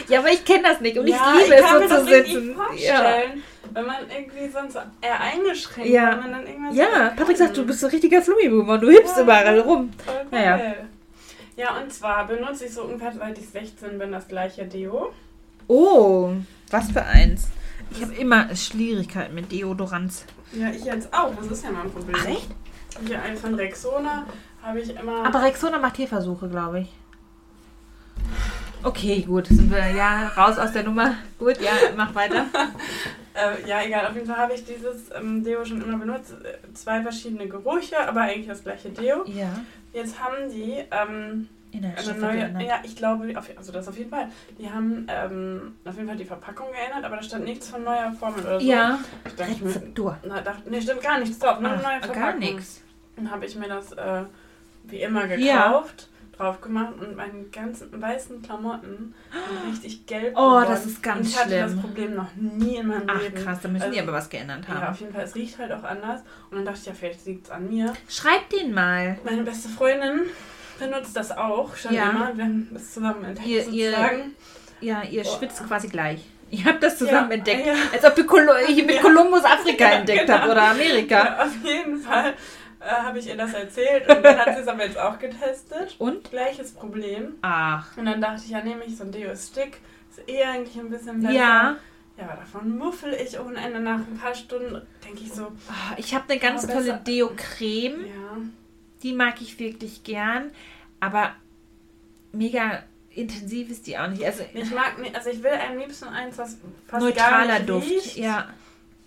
Ja, aber ich kenne das nicht und ja, ich liebe ich es kann so mir zu das sitzen. Ja. vorstellen, wenn man irgendwie sonst eher eingeschränkt Ja. wenn man dann irgendwas ja, Patrick sagt, du kann. bist ein richtiger Flummiboomer und du hüpfst Ja. überall rum. Voll geil. Ja, und zwar benutze ich so ungefähr seit ich 16 bin das gleiche Deo. Oh, was für eins. Ich habe immer Schwierigkeiten mit Deodoranz. Ja, ich jetzt auch. Das ist ja mein Problem. Ach, echt? Hier einen von Rexona habe ich immer. Aber Rexona macht Tierversuche, glaube ich. Okay, gut. Sind wir ja raus aus der Nummer. Gut, ja, mach weiter. (laughs) Äh, ja, egal. Auf jeden Fall habe ich dieses ähm, Deo schon immer benutzt. Äh, Zwei verschiedene Gerüche, aber eigentlich das gleiche Deo. Ja. Jetzt haben die ähm, eine neue. geändert. Ja, ich glaube, auf, also das auf jeden Fall. Die haben ähm, auf jeden Fall die Verpackung geändert, aber da stand nichts von neuer Formel oder so. Ja, Ich dachte mir, Rezeptur. na, dachte, nee, stimmt gar nichts drauf. Nur eine Ach, neue Verpackung. gar nichts. Dann habe ich mir das äh, wie immer gekauft, Ja. Drauf gemacht und meine ganzen weißen Klamotten richtig gelb Oh, geworden. das ist ganz und ich hatte das schlimm. Problem noch nie in meinem Ach Leben. krass, da müssen die Also, aber was geändert Ja, haben. auf jeden Fall. Es riecht halt auch anders. Und dann dachte ich, ja, vielleicht liegt es an mir. Schreib den mal. Meine beste Freundin benutzt das auch schon Ja. immer. Wir haben das zusammen entdeckt Ihr- ihr- sozusagen. Ja, ihr Boah. schwitzt quasi gleich. Ihr habt das zusammen Ja, entdeckt. ja. Als ob ihr ich mit Ja. Kolumbus Afrika (laughs) Ja, entdeckt genau. habt oder Amerika. Ja, auf jeden Fall äh, habe ich ihr das erzählt und dann hat sie es aber jetzt auch getestet. Und? Gleiches Problem. Ach. Und dann dachte ich, ja, nehme ich so ein Deo-Stick. Ist eh eigentlich ein bisschen besser. Ja. Ja, aber davon muffel ich ohne Ende. Nach ein paar Stunden denke ich so, Ah, Ich habe eine ganz tolle. Deo-Creme. ja. Die mag ich wirklich gern. Aber mega intensiv ist die auch nicht. Also Ich mag nicht, also ich will am liebsten eins, was fast neutraler Duft. riecht, Ja.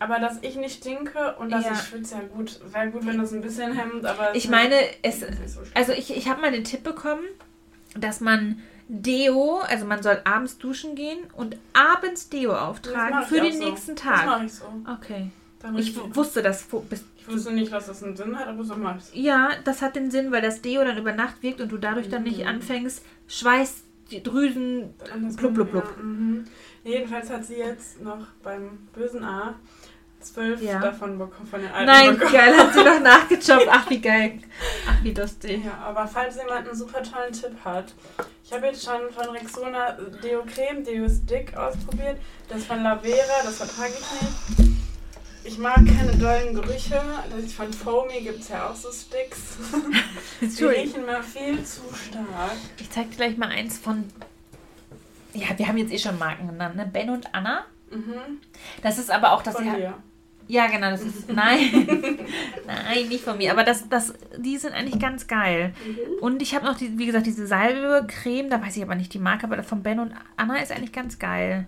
Aber dass ich nicht stinke und dass Ja. ich schwitze, ja gut. Wäre gut, wenn das ein bisschen hemmt, aber... Ich meine, es, nicht so also ich, ich habe mal den Tipp bekommen, dass man Deo, also man soll abends duschen gehen und abends Deo Das auftragen für den so. nächsten Das Tag. mache ich so. Okay. Ich wusste das. ich wusste nicht, was das einen Sinn hat, aber so mache ich Ja, das hat den Sinn, weil das Deo dann über Nacht wirkt und du dadurch dann nicht Mhm. anfängst, Schweißdrüsen blub, blub, blub. Ja, mhm. Jedenfalls hat sie jetzt noch beim bösen A zwölf Ja. davon bekommen, von den alten Nein, bekommen. geil, hat sie noch (laughs) nachgejobbt. Ach, wie geil. Ach, wie lustig. Ja, aber falls jemand einen super tollen Tipp hat, ich habe jetzt schon von Rexona Deo Creme, Deo Stick ausprobiert. Das von Lavera, das vertrage ich nicht. Ich mag keine dollen Gerüche. Das von Foamy gibt es ja auch so Sticks. (laughs) Die riechen mir viel zu stark. Ich zeig dir gleich mal eins von ja, wir haben jetzt eh schon Marken genannt, ne? Ben und Anna. Mhm. Das ist aber auch, dass Von. Ja, genau, das ist. Nein. (laughs) Nein, nicht von mir. Aber das, das, die sind eigentlich ganz geil. Und ich habe noch, die, wie gesagt, diese Salbe-Creme, da weiß ich aber nicht die Marke, aber von Ben und Anna ist eigentlich ganz geil.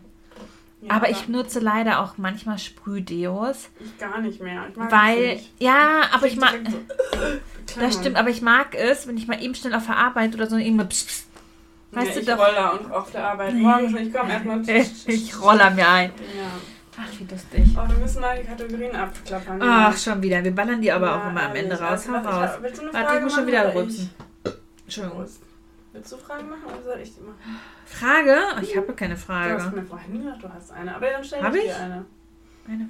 Ja, aber ich nutze leider auch manchmal Sprühdeos. ich gar nicht mehr. Ich Weil, nicht. ja, aber ich Krieg mag. so, (laughs) Das stimmt, aber ich mag es, wenn ich mal eben schnell auf der Arbeit oder so irgendwann. Pss, pss, weißt nee, du ich doch. roll da und auf der Arbeit. Morgens, wenn ich komme, erstmal. (laughs) Ich roller mir ein. Ja. Ach, wie lustig. Oh, wir müssen mal die Kategorien abklappern. Ach, schon wieder. Wir ballern die aber Ja, auch immer am Ende raus. Also, Hau warte, raus. ich- willst du eine Warte, ich Frage muss schon wieder rülpsen. Entschuldigung. Willst du Fragen machen oder soll ich die machen? Frage? Oh, ich habe keine Du hast Frage. mir vorhin gesagt, du hast eine. Aber dann stell Hab ich ich? dir eine. Eine.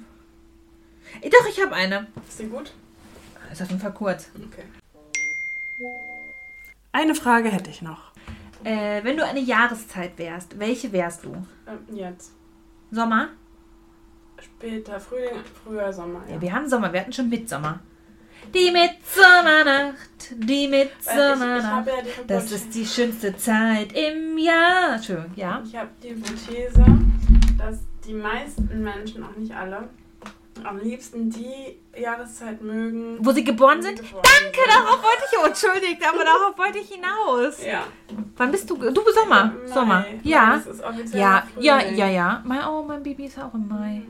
Eh, Doch, ich habe eine. Ist die gut? Ist auf jeden Fall kurz. Okay. Eine Frage hätte ich noch. Äh, wenn du eine Jahreszeit wärst, welche wärst du? Ähm, jetzt. Sommer? Später, Frühling, früher Sommer. Ja, wir haben Sommer, wir hatten schon Mitsommer. Die Mitsommernacht, die Weil ich, ich Mitsommernacht. ja die Das ist die schönste Zeit im Jahr. Entschuldigung, ja. ich habe die Hypothese, dass die meisten Menschen, auch nicht alle, am liebsten die Jahreszeit mögen. Wo sie geboren sind? geboren Danke, sind. darauf wollte ich, oh, entschuldigt, aber darauf wollte ich hinaus. Ja. Wann bist du? Du bist Sommer. Mai. Sommer. Mai, Ja. Offiziell Ja, ja, ja, ja. Mein, oh, mein Baby ist auch im Mai.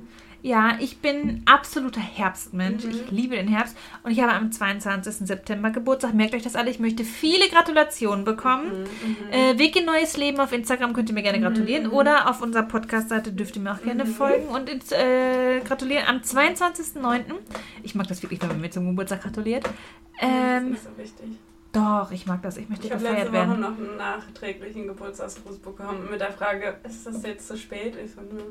Ja, ich bin absoluter Herbstmensch. Mhm. Ich liebe den Herbst. Und ich habe am 22. September Geburtstag. Merkt euch das alle. Ich möchte viele Gratulationen bekommen. Mhm. Äh, Weg in neues Leben auf Instagram könnt ihr mir gerne gratulieren. Oder auf unserer Podcast-Seite dürft ihr mir auch gerne folgen und äh, gratulieren. Am 22.09. Ich mag das wirklich, wenn man mir zum Geburtstag gratuliert. das Ähm, ist nicht so wichtig. doch, ich mag das. Ich möchte Ich habe gefeiert letzte Woche werden. noch einen nachträglichen Geburtstagsgruß bekommen mit der Frage, ist das jetzt zu spät? Ich so, nö.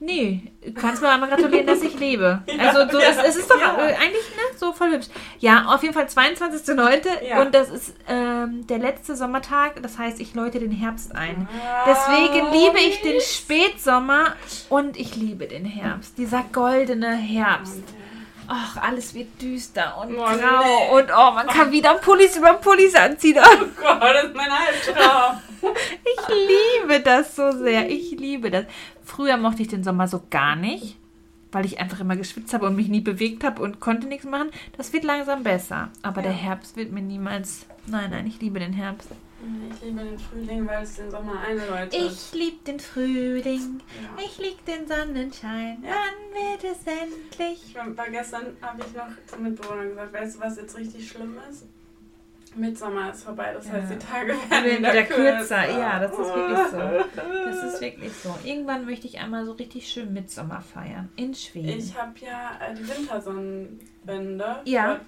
Nee, du kannst mir einmal gratulieren, dass ich lebe. (laughs) Also so, ja, es, es ist doch ja. äh, eigentlich ne, so voll hübsch. Ja, auf jeden Fall 22.09. Ja. und das ist ähm, der letzte Sommertag. Das heißt, ich läute den Herbst ein. Ah, Deswegen liebe ich den. Spätsommer und ich liebe den Herbst. Dieser goldene Herbst. Ach, alles wird düster und Oh, grau nee. und oh, man kann wieder Pullis über Pullis anziehen. Oh Gott, das ist mein Albtraum. (laughs) Ich liebe das so sehr. Ich liebe das. Früher mochte ich den Sommer so gar nicht, weil ich einfach immer geschwitzt habe und mich nie bewegt habe und konnte nichts machen. Das wird langsam besser. Aber Ja. der Herbst wird mir niemals. Nein, nein, ich liebe den Herbst. Ich liebe den Frühling, weil es den Sommer einläutet. Ich liebe den Frühling. Ja. Ich lieb den Sonnenschein. Ja. Wann wird es endlich? Ich war, war gestern, habe ich noch zum Mitbewohner gesagt, weißt du, was jetzt richtig schlimm ist? Mitsommer ist vorbei, das heißt, Ja. die Tage werden wieder, wieder kürzer. kürzer. Ja, das ist wirklich so. (laughs) Das ist wirklich so. Irgendwann möchte ich einmal so richtig schön Mitsommer feiern. In Schweden. Ich habe ja äh, die Wintersonnenwende Ja.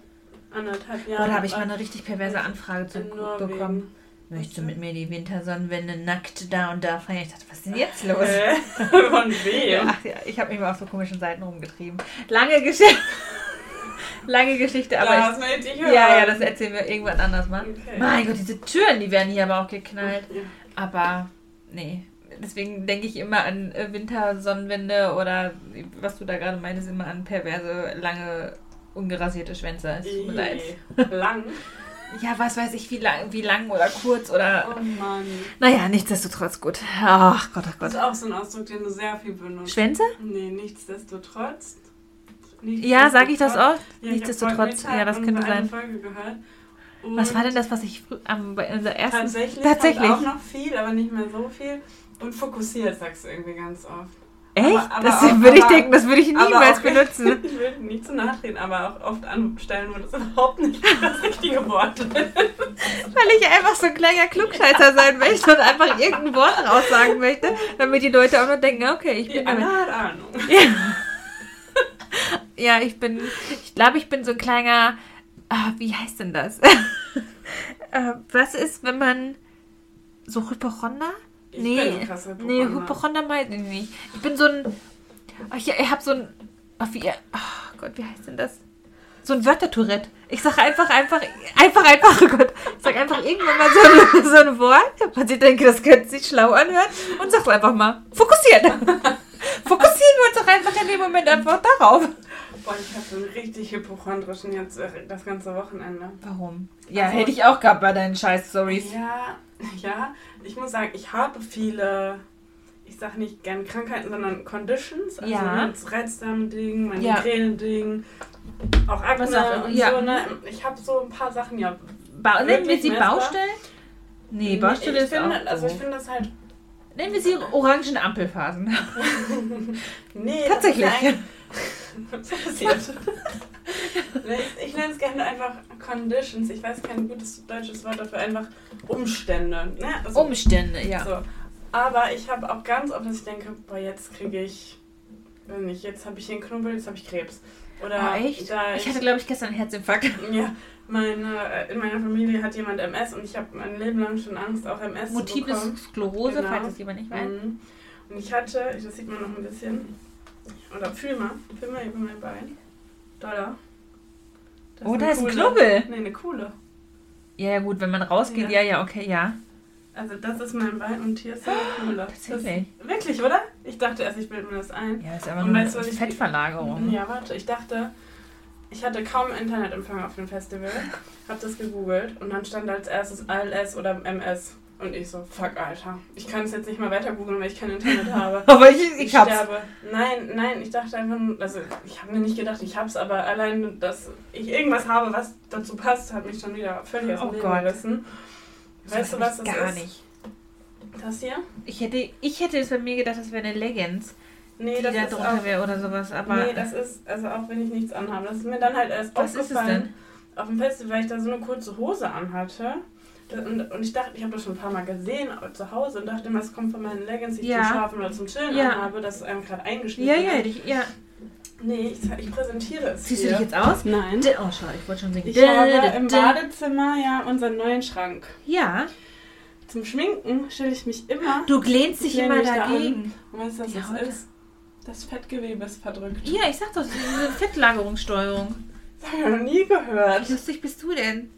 anderthalb Jahren. da habe ich mal eine richtig perverse Anfrage zu bekommen. Möchtest du mit mir die Wintersonnenwende nackt da und da feiern? Ich dachte, was ist denn jetzt (laughs) los? Von wem? Ach ja, ich habe mich mal auf so komischen Seiten rumgetrieben. Lange Geschichte. Lange Geschichte, aber das ich ich, hören. ja, ja, das erzählen wir irgendwann anders mal. Okay. Mein Gott, diese Türen, die werden hier aber auch geknallt. Aber nee, deswegen denke ich immer an äh, Wintersonnenwende oder was du da gerade meinst, immer an perverse, lange, ungerasierte Schwänze. Es tut mir leid. (laughs) Lang. Ja, was weiß ich, wie lang, wie lang oder kurz oder. Oh Mann. Naja, nichtsdestotrotz gut. Ach Gott, ach Das Gott. ist auch so ein Ausdruck, den du sehr viel benutzt. Schwänze? Nee, nichtsdestotrotz. Ja, sage ich das oft? Ja, ich Nichtsdestotrotz, ja, das könnte sein. Was war denn das, was ich am, bei unserer ersten. Tatsächlich, Tatsächlich. Auch noch viel, aber nicht mehr so viel. Und fokussiert sagst du irgendwie ganz oft. Echt? aber- aber das auch- würde ich aber- denken, das würde ich niemals benutzen. (laughs) Ich will nicht zu nahe treten, aber auch oft an Stellen, wo das überhaupt nicht das richtige Wort ist. Weil ich einfach so ein kleiner Klugscheißer sein möchte und einfach irgendein Wort raussagen möchte, damit die Leute auch nur denken, okay, ich Die bin damit. Anna hat Ahnung. Ja, (laughs) ich bin, ich glaube, ich bin so ein kleiner, ah, wie heißt denn das? (laughs) äh, was ist, wenn man so Hypochonder? Ich nee, krasser nee, Hypochonder. Hypochonder meine ich nicht. Ich bin so ein, ach, ich, ich habe so ein, ach, wie, oh Gott, wie heißt denn das? So ein Wörtertourette. Ich sage einfach, einfach, einfach, einfach, oh Gott, ich sage einfach irgendwann mal so ein, so ein Wort, was ich denke, das könnte sich schlau anhören und sag's einfach mal. Fokussiert. Fokussieren wir uns doch einfach in dem Moment einfach darauf. Boah, ich habe so einen richtig hypochondrischen jetzt äh, das ganze Wochenende. Warum? Ja, Also- hätte ich auch gehabt bei deinen Scheiß-Stories. Ja, ja. Ich muss sagen, ich habe viele, ich sage nicht gern Krankheiten, sondern Conditions. Also Ja. das Reizdarm-Ding, mein Ja. Migräne-Ding, auch Akne auch- und ja. so. Ne? Ich habe so ein paar Sachen, ja. Ba nennen wir sie? Baustellen? Nee, Baustelle ich ist finde, auch Also ich finde das halt... Nennen wir sie orangen Ampelphasen. (laughs) Nee, Tatsächlich. Was passiert? ich nenne es gerne einfach Conditions. Ich weiß kein gutes deutsches Wort dafür, einfach Umstände. Ne? Also, Umstände, ja. So. Aber ich habe auch ganz oft, dass ich denke, boah, jetzt kriege ich, weiß nicht, jetzt habe ich einen Knubbel, jetzt habe ich Krebs. Oder Ah, echt? Ich hatte, glaube ich, gestern einen Herzinfarkt. ja, meine, äh, in meiner Familie hat jemand MS und ich habe mein Leben lang schon Angst, auch MS zu Multiple bekommen. Sklerose, Genau. falls es jemand nicht weiß. Mhm. Und ich hatte, das sieht man noch ein bisschen, oder fühl mal, fühl mal über mein Bein. Dollar. Das Oh, da eine ist ein. Knubbel. Nee, eine Kuhle. Ja, ja, gut, wenn man rausgeht, ja, Ja. ja, okay, ja. Also das ist mein Bein und hier ist eine Kuhle. Das, Tatsächlich. wirklich, oder? Ich dachte erst, ich bilde mir das ein. Ja, ist aber Und nur weißt du, was ich- Fettverlagerung. Ja, warte, ich dachte, ich hatte kaum Internetempfang auf dem Festival, hab das gegoogelt und dann stand als erstes ALS oder MS. Und ich so, fuck, Alter. Ich kann es jetzt nicht mal weiter googeln, weil ich kein Internet habe. (laughs) Aber ich, ich, Ich hab's. sterbe. Nein, nein, ich dachte einfach also ich habe mir nicht gedacht, ich hab's, aber allein, dass ich irgendwas habe, was dazu passt, hat mich schon wieder völlig aus dem Oh Leben Gott. gerissen. Weißt du, was das Gar ist? nicht. Das hier? Ich hätte, ich hätte es bei mir gedacht, das wäre eine Leggings, Nee, die das da ist drunter wäre oder sowas. Aber nee, das ist, also auch wenn ich nichts anhabe, das ist mir dann halt erst was ist es aufgefallen. denn? Auf dem Festival, weil ich da so eine kurze Hose anhatte. Und, und ich dachte, ich habe das schon ein paar Mal gesehen zu Hause und dachte immer, es kommt von meinen Leggings, die ich Ja. zum Schlafen oder zum Chillen Ja. anhabe, das ist einem gerade eingeschnitten. Ja, ja, ich, ja. Nee, ich, ich präsentiere es Siehst hier. du dich jetzt aus? Nein. D- Oh, schau, ich wollte schon singen. Ich D- habe im Badezimmer ja unseren neuen Schrank. Ja, Zum Schminken stelle ich mich immer. du lehnst dich immer mich da dagegen. Und weißt du, was das ist? Das Fettgewebe ist verdrückt. Ja, ich sag doch, diese Fettlagerungssteuerung. Das habe ich noch nie gehört. Wie lustig bist du denn?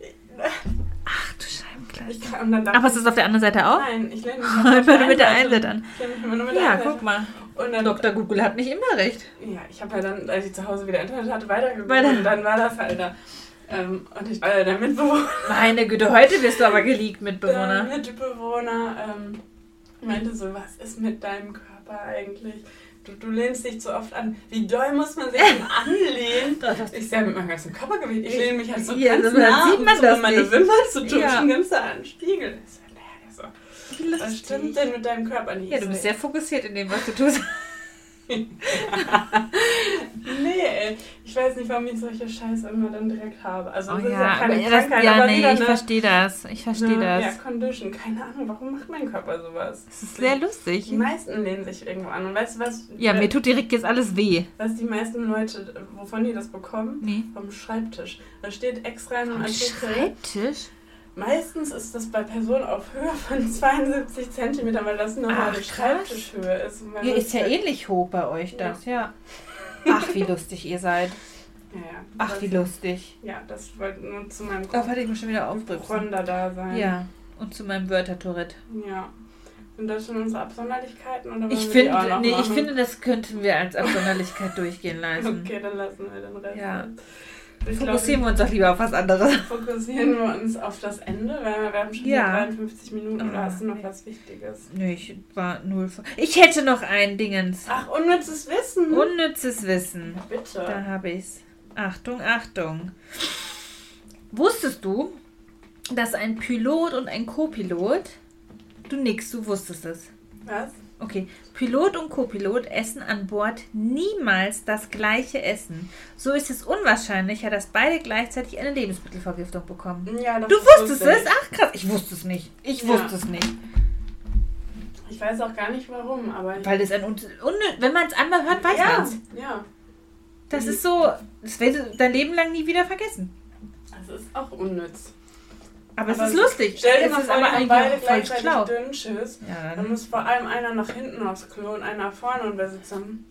Ach du Scheibenkleister. Dann Aber ist das auf der anderen Seite auch? Nein, ich lehne mich (laughs) die du mit der einen Seite an. Ich immer nur mit der Ja, guck mal. Und dann, Dr. Google hat nicht immer recht. ja, ich habe ja dann, als ich zu Hause wieder Internet hatte, weitergeguckt. Weiter. Und dann war das halt da. Ähm, und ich war ja der Mitbewohner. Meine Güte, heute wirst du aber geleakt, Der Mitbewohner. Mitbewohner ähm, meinte so, was ist mit deinem Körper eigentlich? Du, du lehnst dich zu oft an. Wie doll muss man sich denn (laughs) anlehnen? Das Ich sehe mit meinem ganzen Körpergewicht. Ich lehne mich halt so Ja, ganz aber dann nah, sieht um man so das meine nicht. Wimpern zu tun, Ja. schon ganz nah an den Spiegel. Ich so, naja, so, Wie was lustig. stimmt denn mit deinem Körper nicht? Ja, du so, bist sehr fokussiert in dem, was du tust. (laughs) (laughs) Nee, ey. ich weiß nicht, warum ich solche Scheiße immer dann direkt habe. Also, Oh das ist ja, ja aber keine das, Krankheit, ja, aber nee, wieder ich verstehe das. Ich verstehe eine das. Ja, Condition. Keine Ahnung, warum macht mein Körper sowas? Das ist sehr lustig. Die meisten lehnen sich irgendwo an. Und weißt du, was, Ja, mir tut direkt jetzt alles weh. was die meisten Leute, wovon die das bekommen? Nee. Vom Schreibtisch. Da steht extra in einem Artikel. Schreibtisch? Meistens ist das bei Personen auf Höhe von (laughs) 72 cm, weil das normale. Schreibtischhöhe ist. Man ist ja halt- ähnlich hoch bei euch das, ja. (laughs) Ach, wie lustig ihr seid. Ja, ja. Ach, Das- wie lustig. Ja, das wollte nur zu meinem Oh, warte, ich muss schon wieder aufbrücken. Ronda da sein. Ja, und zu meinem Wörtertourette. Ja. Sind das schon unsere Absonderlichkeiten? Oder Ich, find, nee, ich finde, das könnten wir als Absonderlichkeit durchgehen (laughs) lassen. Okay, dann lassen wir den Rest. Ja. Ich Fokussieren wir uns doch lieber auf was anderes. (laughs) fokussieren wir uns auf das Ende, weil wir haben schon Ja. wieder 53 Minuten. Oder Ah, hast du noch nee. was Wichtiges? Nö, ich war null. Ich hätte noch ein Dingens. Ach, unnützes Wissen. Unnützes Wissen. Bitte. Da habe ich's. Achtung, Achtung. Wusstest du, dass ein Pilot und ein Co-Pilot. Du nix, du wusstest es. Was? Okay. Pilot und Co-Pilot essen an Bord niemals das gleiche Essen. So ist es unwahrscheinlicher, dass beide gleichzeitig eine Lebensmittelvergiftung bekommen. Ja, Du wusstest lustig. es? Ach krass, ich wusste es nicht. Ich Ja. wusste es nicht. Ich weiß auch gar nicht warum, aber. Weil das ein un unnö- wenn man es einmal hört, weiß ja, man es. ja. Das ist so, das wirst du dein Leben lang nie wieder vergessen. Das ist auch unnütz. Aber, es Aber ist lustig. Stell dir es mal vor, aber haben eigentlich beide gleichzeitig schlau. Dünnschiss. Ja, Dann dann. muss vor allem einer nach hinten aufs Klo und einer vorne und wer sitzt dann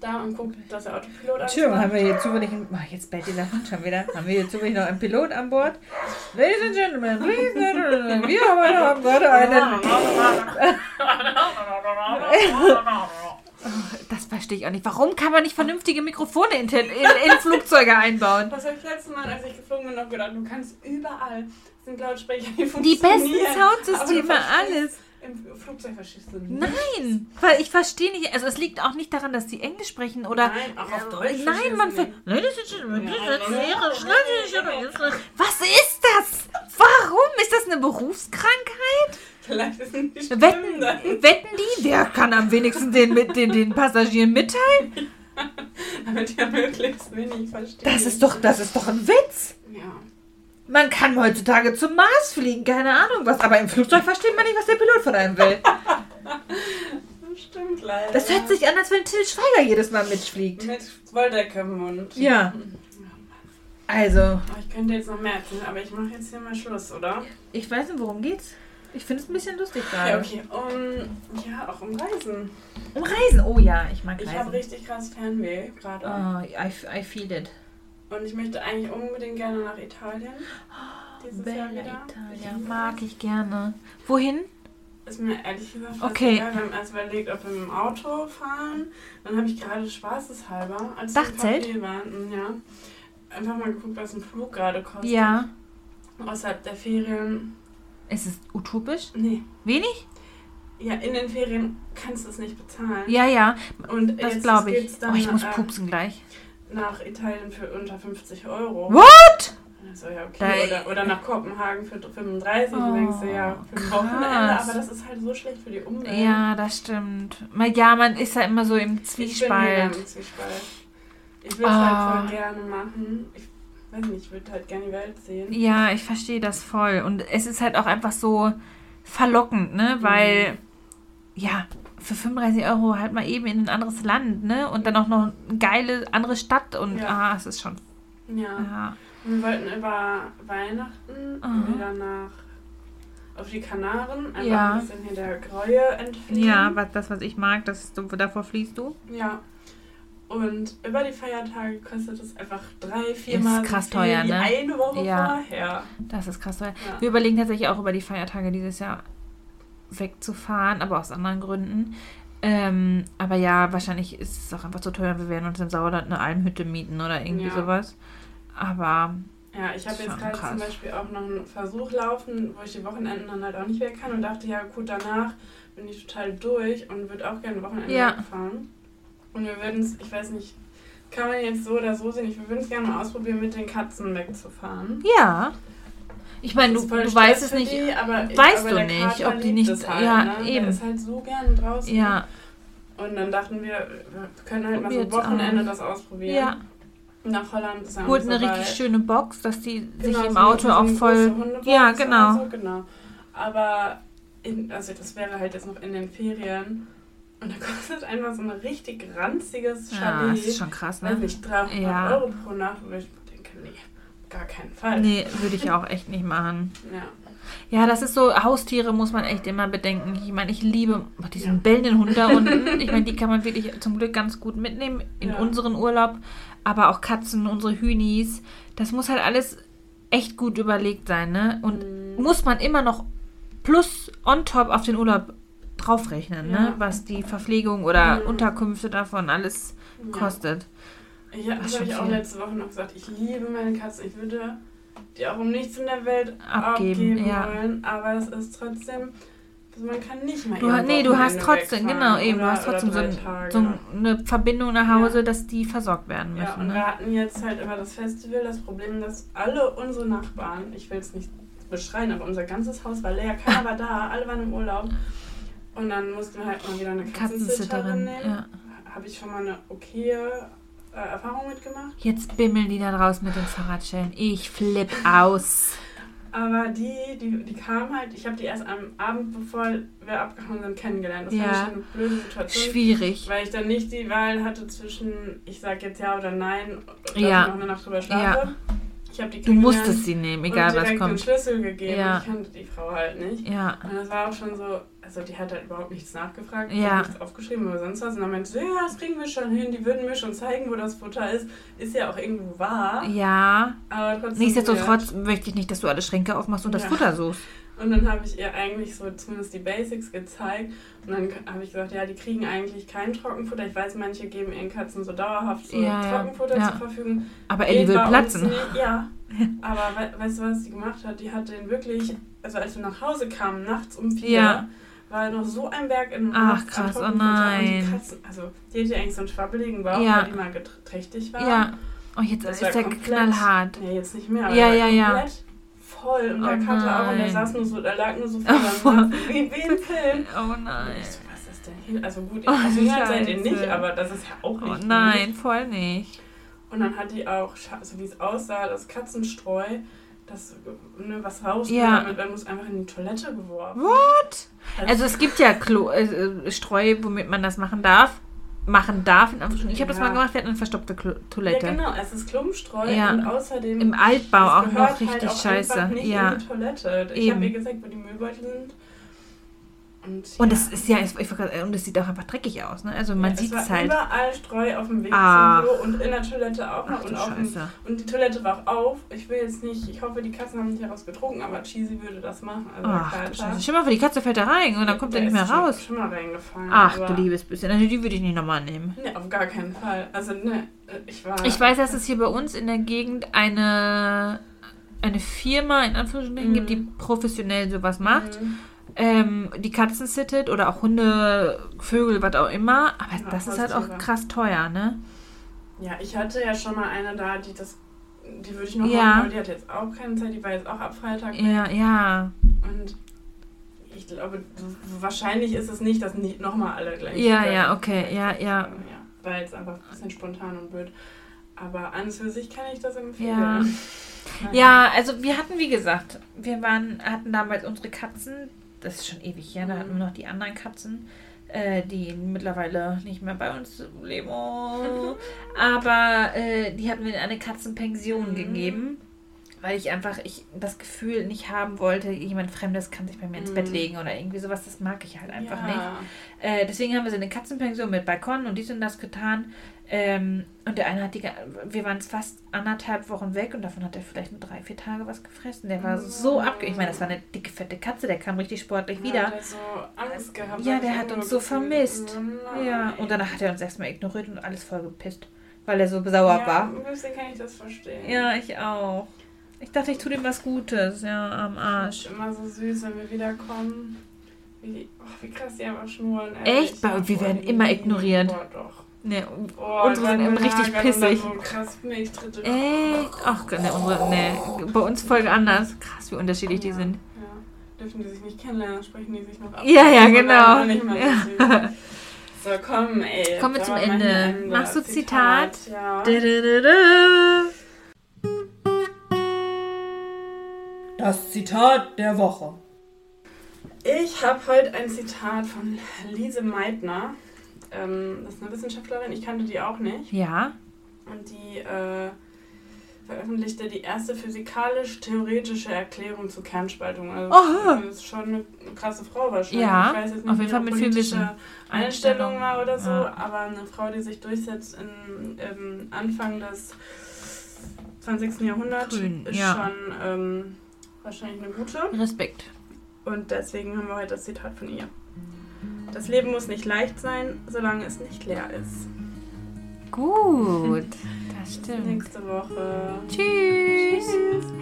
da und guckt, dass der Autopilot Entschuldigung, haben anfährt. wir hier zufällig oh, jetzt bellt dieser Hund schon wieder. Haben wir hier zufällig noch einen Pilot an Bord? Ladies and Gentlemen, please, gentlemen, wir haben gerade (laughs) einen. (laughs) Oh, das verstehe ich auch nicht. Warum kann man nicht vernünftige Mikrofone in, in, in Flugzeuge einbauen? Was habe ich letztes Mal, als ich geflogen bin, noch gedacht, du kannst überall sind Lautsprecher, die Die funktionieren. besten aber du Soundsysteme, alles. Im Flugzeug verstehst du nicht. Nein, weil ich verstehe nicht, also es liegt auch nicht daran, dass sie Englisch sprechen oder... Nein, auch auf Äh, Deutsch Nein, verstehst man... Ja, das ja. Was ist das? Warum? Ist das eine Berufskrankheit? Vielleicht ist Wetten, schlimm dann. wetten die? Wer kann am wenigsten den, den, den Passagieren mitteilen? (laughs) Damit ja möglichst wenig verstehen. Das ist doch, das ist doch ein Witz. Ja. Man kann heutzutage zum Mars fliegen, keine Ahnung was. Aber im Flugzeug versteht man nicht, was der Pilot von einem will. Das stimmt leider. Das hört sich an, als wenn Till Schweiger jedes Mal mitfliegt. Mit Wolldecke im Mund. Ja. Also, Aber Ich könnte jetzt noch mehr erzählen, aber ich mache jetzt hier mal Schluss, oder? ich weiß nicht, worum geht's. Ich finde es ein bisschen lustig gerade. Ja, okay. Um, ja, auch um Reisen. Um Reisen. Oh ja, ich mag Ich habe Reisen. richtig krass Fernweh gerade. Oh, I, I feel it. Und ich möchte eigentlich unbedingt gerne nach Italien. Dieses Jahr Bella wieder. Italia. Ich Mag ich gerne. Wohin? Ist mir ehrlich gesagt Okay. egal. Wir haben erst überlegt, ob wir mit dem Auto fahren. Dann habe ich gerade spaßeshalber, als Dachzelt? wir waren, ja, einfach mal geguckt, was ein Flug gerade kostet. Ja. Außerhalb der Ferien. Ist es utopisch? Nee. Wenig? Ja, in den Ferien kannst du es nicht bezahlen. Ja, ja. Und Das jetzt glaube ich. dann Oh, ich muss äh, pupsen gleich. nach Italien für unter 50 Euro. What? Also ja, okay. Oder, oder nach Kopenhagen für 35. Oh, du denkst du, ja, für ein krass. Wochenende. Aber das ist halt so schlecht für die Umwelt. Ja, das stimmt. Ja, man ist ja immer so im Ich bin Zwiespalt. im Zwiespalt. Ich will es Ah. halt voll gerne machen. Ich weiß nicht, ich würde halt gerne die Welt sehen. Ja, ich verstehe das voll. Und es ist halt auch einfach so verlockend, ne? Weil, ja, für 35 Euro halt mal eben in ein anderes Land, ne? Und dann auch noch eine geile andere Stadt. Und Ja. ah, es ist schon. Ja. Ja. Wir wollten über Weihnachten Aha. wieder nach auf die Kanaren, einfach Ja. ein bisschen hier der Gräue entfliehen. Ja, was, das, was ich mag, das, davor fließt du. Ja. Und über die Feiertage kostet es einfach drei, viermal Ist krass so viel teuer, ne? eine Woche Ja. vorher. Das ist krass teuer. Ja. Wir überlegen tatsächlich auch über die Feiertage dieses Jahr wegzufahren, aber aus anderen Gründen. Ähm, aber ja, wahrscheinlich ist es auch einfach zu teuer. Wir werden uns im Sauerland eine Almhütte mieten oder irgendwie Ja. sowas. Aber Ja, ich habe jetzt gerade zum Beispiel auch noch einen Versuch laufen, wo ich die Wochenenden dann halt auch nicht weg kann und dachte, ja gut, danach bin ich total durch und würde auch gerne Wochenende Ja. wegfahren. Und wir würden es, ich weiß nicht, kann man jetzt so oder so sehen, ich würde es gerne mal ausprobieren, mit den Katzen wegzufahren. ja. Ich meine, du, du weißt es nicht. Die, aber, weißt aber du nicht, Kater ob die nicht- Halt, ja, ne? eben. Der ist halt so gern draußen. Ja, Und dann dachten wir, wir können halt mal so ein Wochenende das ausprobieren. ja. Nach Holland ist Holt eine so richtig schöne Box, dass die sich Genau, im so Auto auch voll. Ja, genau. So, genau. Aber in, also das wäre halt jetzt noch in den Ferien. Und da kostet einfach so ein richtig ranziges Ja, Chalet. das ist schon krass, weiß ne? nicht, 300 Ja. Euro pro Nacht. Wo ich denke, nee, gar keinen Fall. Nee, würde ich auch echt nicht machen. Ja. Ja, das ist so, Haustiere muss man echt immer bedenken. Ich meine, ich liebe diesen Ja. bellenden Hund da (laughs) unten. Ich meine, die kann man wirklich zum Glück ganz gut mitnehmen in Ja. unseren Urlaub. Aber auch Katzen, unsere Hühnis. Das muss halt alles echt gut überlegt sein, ne? Und Mhm. muss man immer noch plus on top auf den Urlaub draufrechnen, Ja. ne? Was die Verpflegung oder Mhm. Unterkünfte davon alles Ja. kostet. Ja, ist habe ich schon auch letzte Woche noch gesagt. Ich liebe meine Katzen. Ich würde die auch um nichts in der Welt Abgeben, abgeben, ja. wollen. Aber das ist trotzdem. Also man kann nicht mal Du, nee, du hast trotzdem, genau, eben, du oder- hast trotzdem so, ein, so eine Verbindung nach Hause, Ja. dass die versorgt werden Ja, müssen. und ne? wir hatten jetzt halt über das Festival das Problem, dass alle unsere Nachbarn, ich will es nicht beschreien, aber unser ganzes Haus war leer, keiner war da, alle waren im Urlaub. Und dann mussten wir halt mal wieder eine Katzensitterin, Katzensitterin nehmen. ja. Habe ich schon mal eine okaye äh, Erfahrung mitgemacht. Jetzt bimmeln die da draußen mit den Fahrradschellen. Ich flipp aus. Aber die, die, die kam halt, ich habe die erst am Abend, bevor wir abgehauen sind, kennengelernt. Das Ja. war eine blöde Situation. Schwierig. Weil ich dann nicht die Wahl hatte zwischen, ich sag jetzt ja oder nein, dass Ja. ich noch eine Nacht drüber schlafe. Ja. Ich habe die Du musstest sie nehmen, egal und was direkt den kommt. Schlüssel gegeben. Ja. Ich kannte die Frau halt nicht. Ja. Und das war auch schon so, also die hat halt überhaupt nichts nachgefragt, Ja. hat nichts aufgeschrieben oder sonst was. Und dann meinte sie, ja, das kriegen wir schon hin, die würden mir schon zeigen, wo das Futter ist. Ist ja auch irgendwo wahr, Ja. aber trotzdem. Nichtsdestotrotz möchte ich nicht, dass du alle Schränke aufmachst und das Ja. Futter suchst. Und dann habe ich ihr eigentlich so zumindest die Basics gezeigt. Und dann habe ich gesagt, ja, die kriegen eigentlich kein Trockenfutter. Ich weiß, manche geben ihren Katzen so dauerhaft so Ja, Trockenfutter ja. zur Verfügung. Aber Ellie will platzen. nicht, Ja. (laughs) Aber we weißt du, was die gemacht hat? Die hat den wirklich, also als wir nach Hause kamen, nachts um vier. War noch so ein Berg in Ach, krass, oh nein. die Katzen, also die hatte eigentlich so einen schwabbeligen Bauch, Ja. weil die mal geträchtig war. Ja. Oh, jetzt Das ist der knallhart. Ja, jetzt nicht mehr. aber Ja, ja, ja. komplett Voll. Und Oh der Kater auch. Und der saß nur so, der lag nur so (laughs) Oh, vor oh, wie, wie im Film. (laughs) Oh nein. ich so, was ist denn hier? Also gut, Oh, also seid ihr nicht, aber das ist ja auch nicht Oh nein, voll nicht. Und dann hat die auch, so wie es aussah, das Katzenstreu, das, ne, was rausgeht, Ja. damit man muss einfach in die Toilette geworfen. What? Also es gibt ja Klo äh, äh, Streu, womit man das machen darf. Machen darf. in. Ich habe das Ja. mal gemacht, wir hatten eine verstockte Klo ja, Toilette. genau, es ist Klumpstreu Ja. und außerdem Im Altbau auch noch halt richtig auch scheiße. nicht Ja. in die Toilette. Ich habe ihr gesagt, wo die Müllbeutel sind. Und, Und ja. es ist ja, und es sieht auch einfach dreckig aus, ne? Also man Ja, sieht es es war halt. überall Streu auf dem Weg Ach. zum Klo und in der Toilette auch noch. Ach und, auf dem, und die Toilette war auch auf. Ich will jetzt nicht, ich hoffe, die Katzen haben nicht daraus getrunken, aber Cheesy würde das machen. Also Ach du. Scheiße. Mal vor, die Katze fällt da rein und dann kommt er nicht mehr ist schon- raus. Schon mal reingefallen. Ach du liebes bisschen. Also die würde ich nicht nochmal nehmen. Nee, auf gar keinen Fall. Also, ne, ich war. Ich weiß, dass es hier bei uns in der Gegend eine, eine Firma in Anführungsstrichen Mhm. gibt, die professionell sowas macht. Mhm. Ähm, die Katzen sittet oder auch Hunde, Vögel, was auch immer. Aber Ja, das ist halt auch krass teuer, ne? Ja, ich hatte ja schon mal eine da, die das. Die würde ich noch Ja. aber die hat jetzt auch keine Zeit. Die war jetzt auch ab Freitag. Ja, ja. Und ich glaube, wahrscheinlich ist es nicht, dass nicht nochmal alle gleich. Ja, äh, ja, okay, ja, ja. ja. War jetzt einfach ein bisschen spontan und blöd. Aber an und für sich kann ich das empfehlen. Ja. (laughs) Ja, also wir hatten, wie gesagt, wir waren, hatten damals unsere Katzen, das ist schon ewig her, da hatten wir noch die anderen Katzen, äh, die mittlerweile nicht mehr bei uns leben. (laughs) Aber äh, die hatten wir in eine Katzenpension Mhm. gegeben, weil ich einfach ich das Gefühl nicht haben wollte, jemand Fremdes kann sich bei mir ins Bett Mhm. legen oder irgendwie sowas, das mag ich halt einfach ja. nicht. Äh, deswegen haben wir so eine Katzenpension mit Balkon und dies und das getan. Ähm, und der eine hat die, wir waren fast anderthalb Wochen weg und davon hat er vielleicht nur drei, vier Tage was gefressen. Der war so Oh. abge... Ich meine, das war eine dicke, fette Katze, der kam richtig sportlich wieder. Hat er so Angst gehabt. Ja, der hat uns so vermisst. Oh nein. Ja, und danach hat er uns erstmal ignoriert und alles voll gepisst, weil er so sauer ja, war. Ein bisschen kann ich das verstehen. Ja, ich auch. Ich dachte, ich tue dem was Gutes, ja, am Das Arsch. ist immer so süß, wenn wir wiederkommen. Wie, oh, wie krass die einfach schnurren. Echt? Bei- wir werden immer ignoriert. Boah, doch. Nee, Oh, Unsere sind immer richtig pissig. So krass Milchtritte. Echt? Ach, ne, unsere, nee. Bei uns voll anders. Krass, wie unterschiedlich die Ja, sind. Ja. Dürfen die sich nicht kennenlernen, sprechen die sich noch ab. Ja, ja, Das genau. Ja. so, komm, ey. Kommen wir zum Da mein Ende. Machst du Zitat? Ja. Das Zitat der Woche. Ich habe heute ein Zitat von Lise Meitner. Ähm, das ist eine Wissenschaftlerin, ich kannte die auch nicht. Ja. Und die äh, veröffentlichte die erste physikalisch-theoretische Erklärung zur Kernspaltung. Also Aha. das ist schon eine krasse Frau wahrscheinlich. Ja, ich weiß jetzt nicht, auf jeden Fall mit viel politische Wissen. Einstellung war oder so, Ja. aber eine Frau, die sich durchsetzt in, im Anfang des 20. Jahrhunderts, ist ja. schon ähm, wahrscheinlich eine gute. Respekt. Und deswegen haben wir heute das Zitat von ihr. Das Leben muss nicht leicht sein, solange es nicht leer ist. Gut. (laughs) Das Bis stimmt. nächste Woche. Tschüss.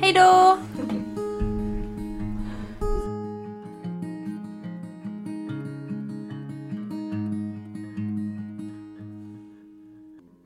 Hey do.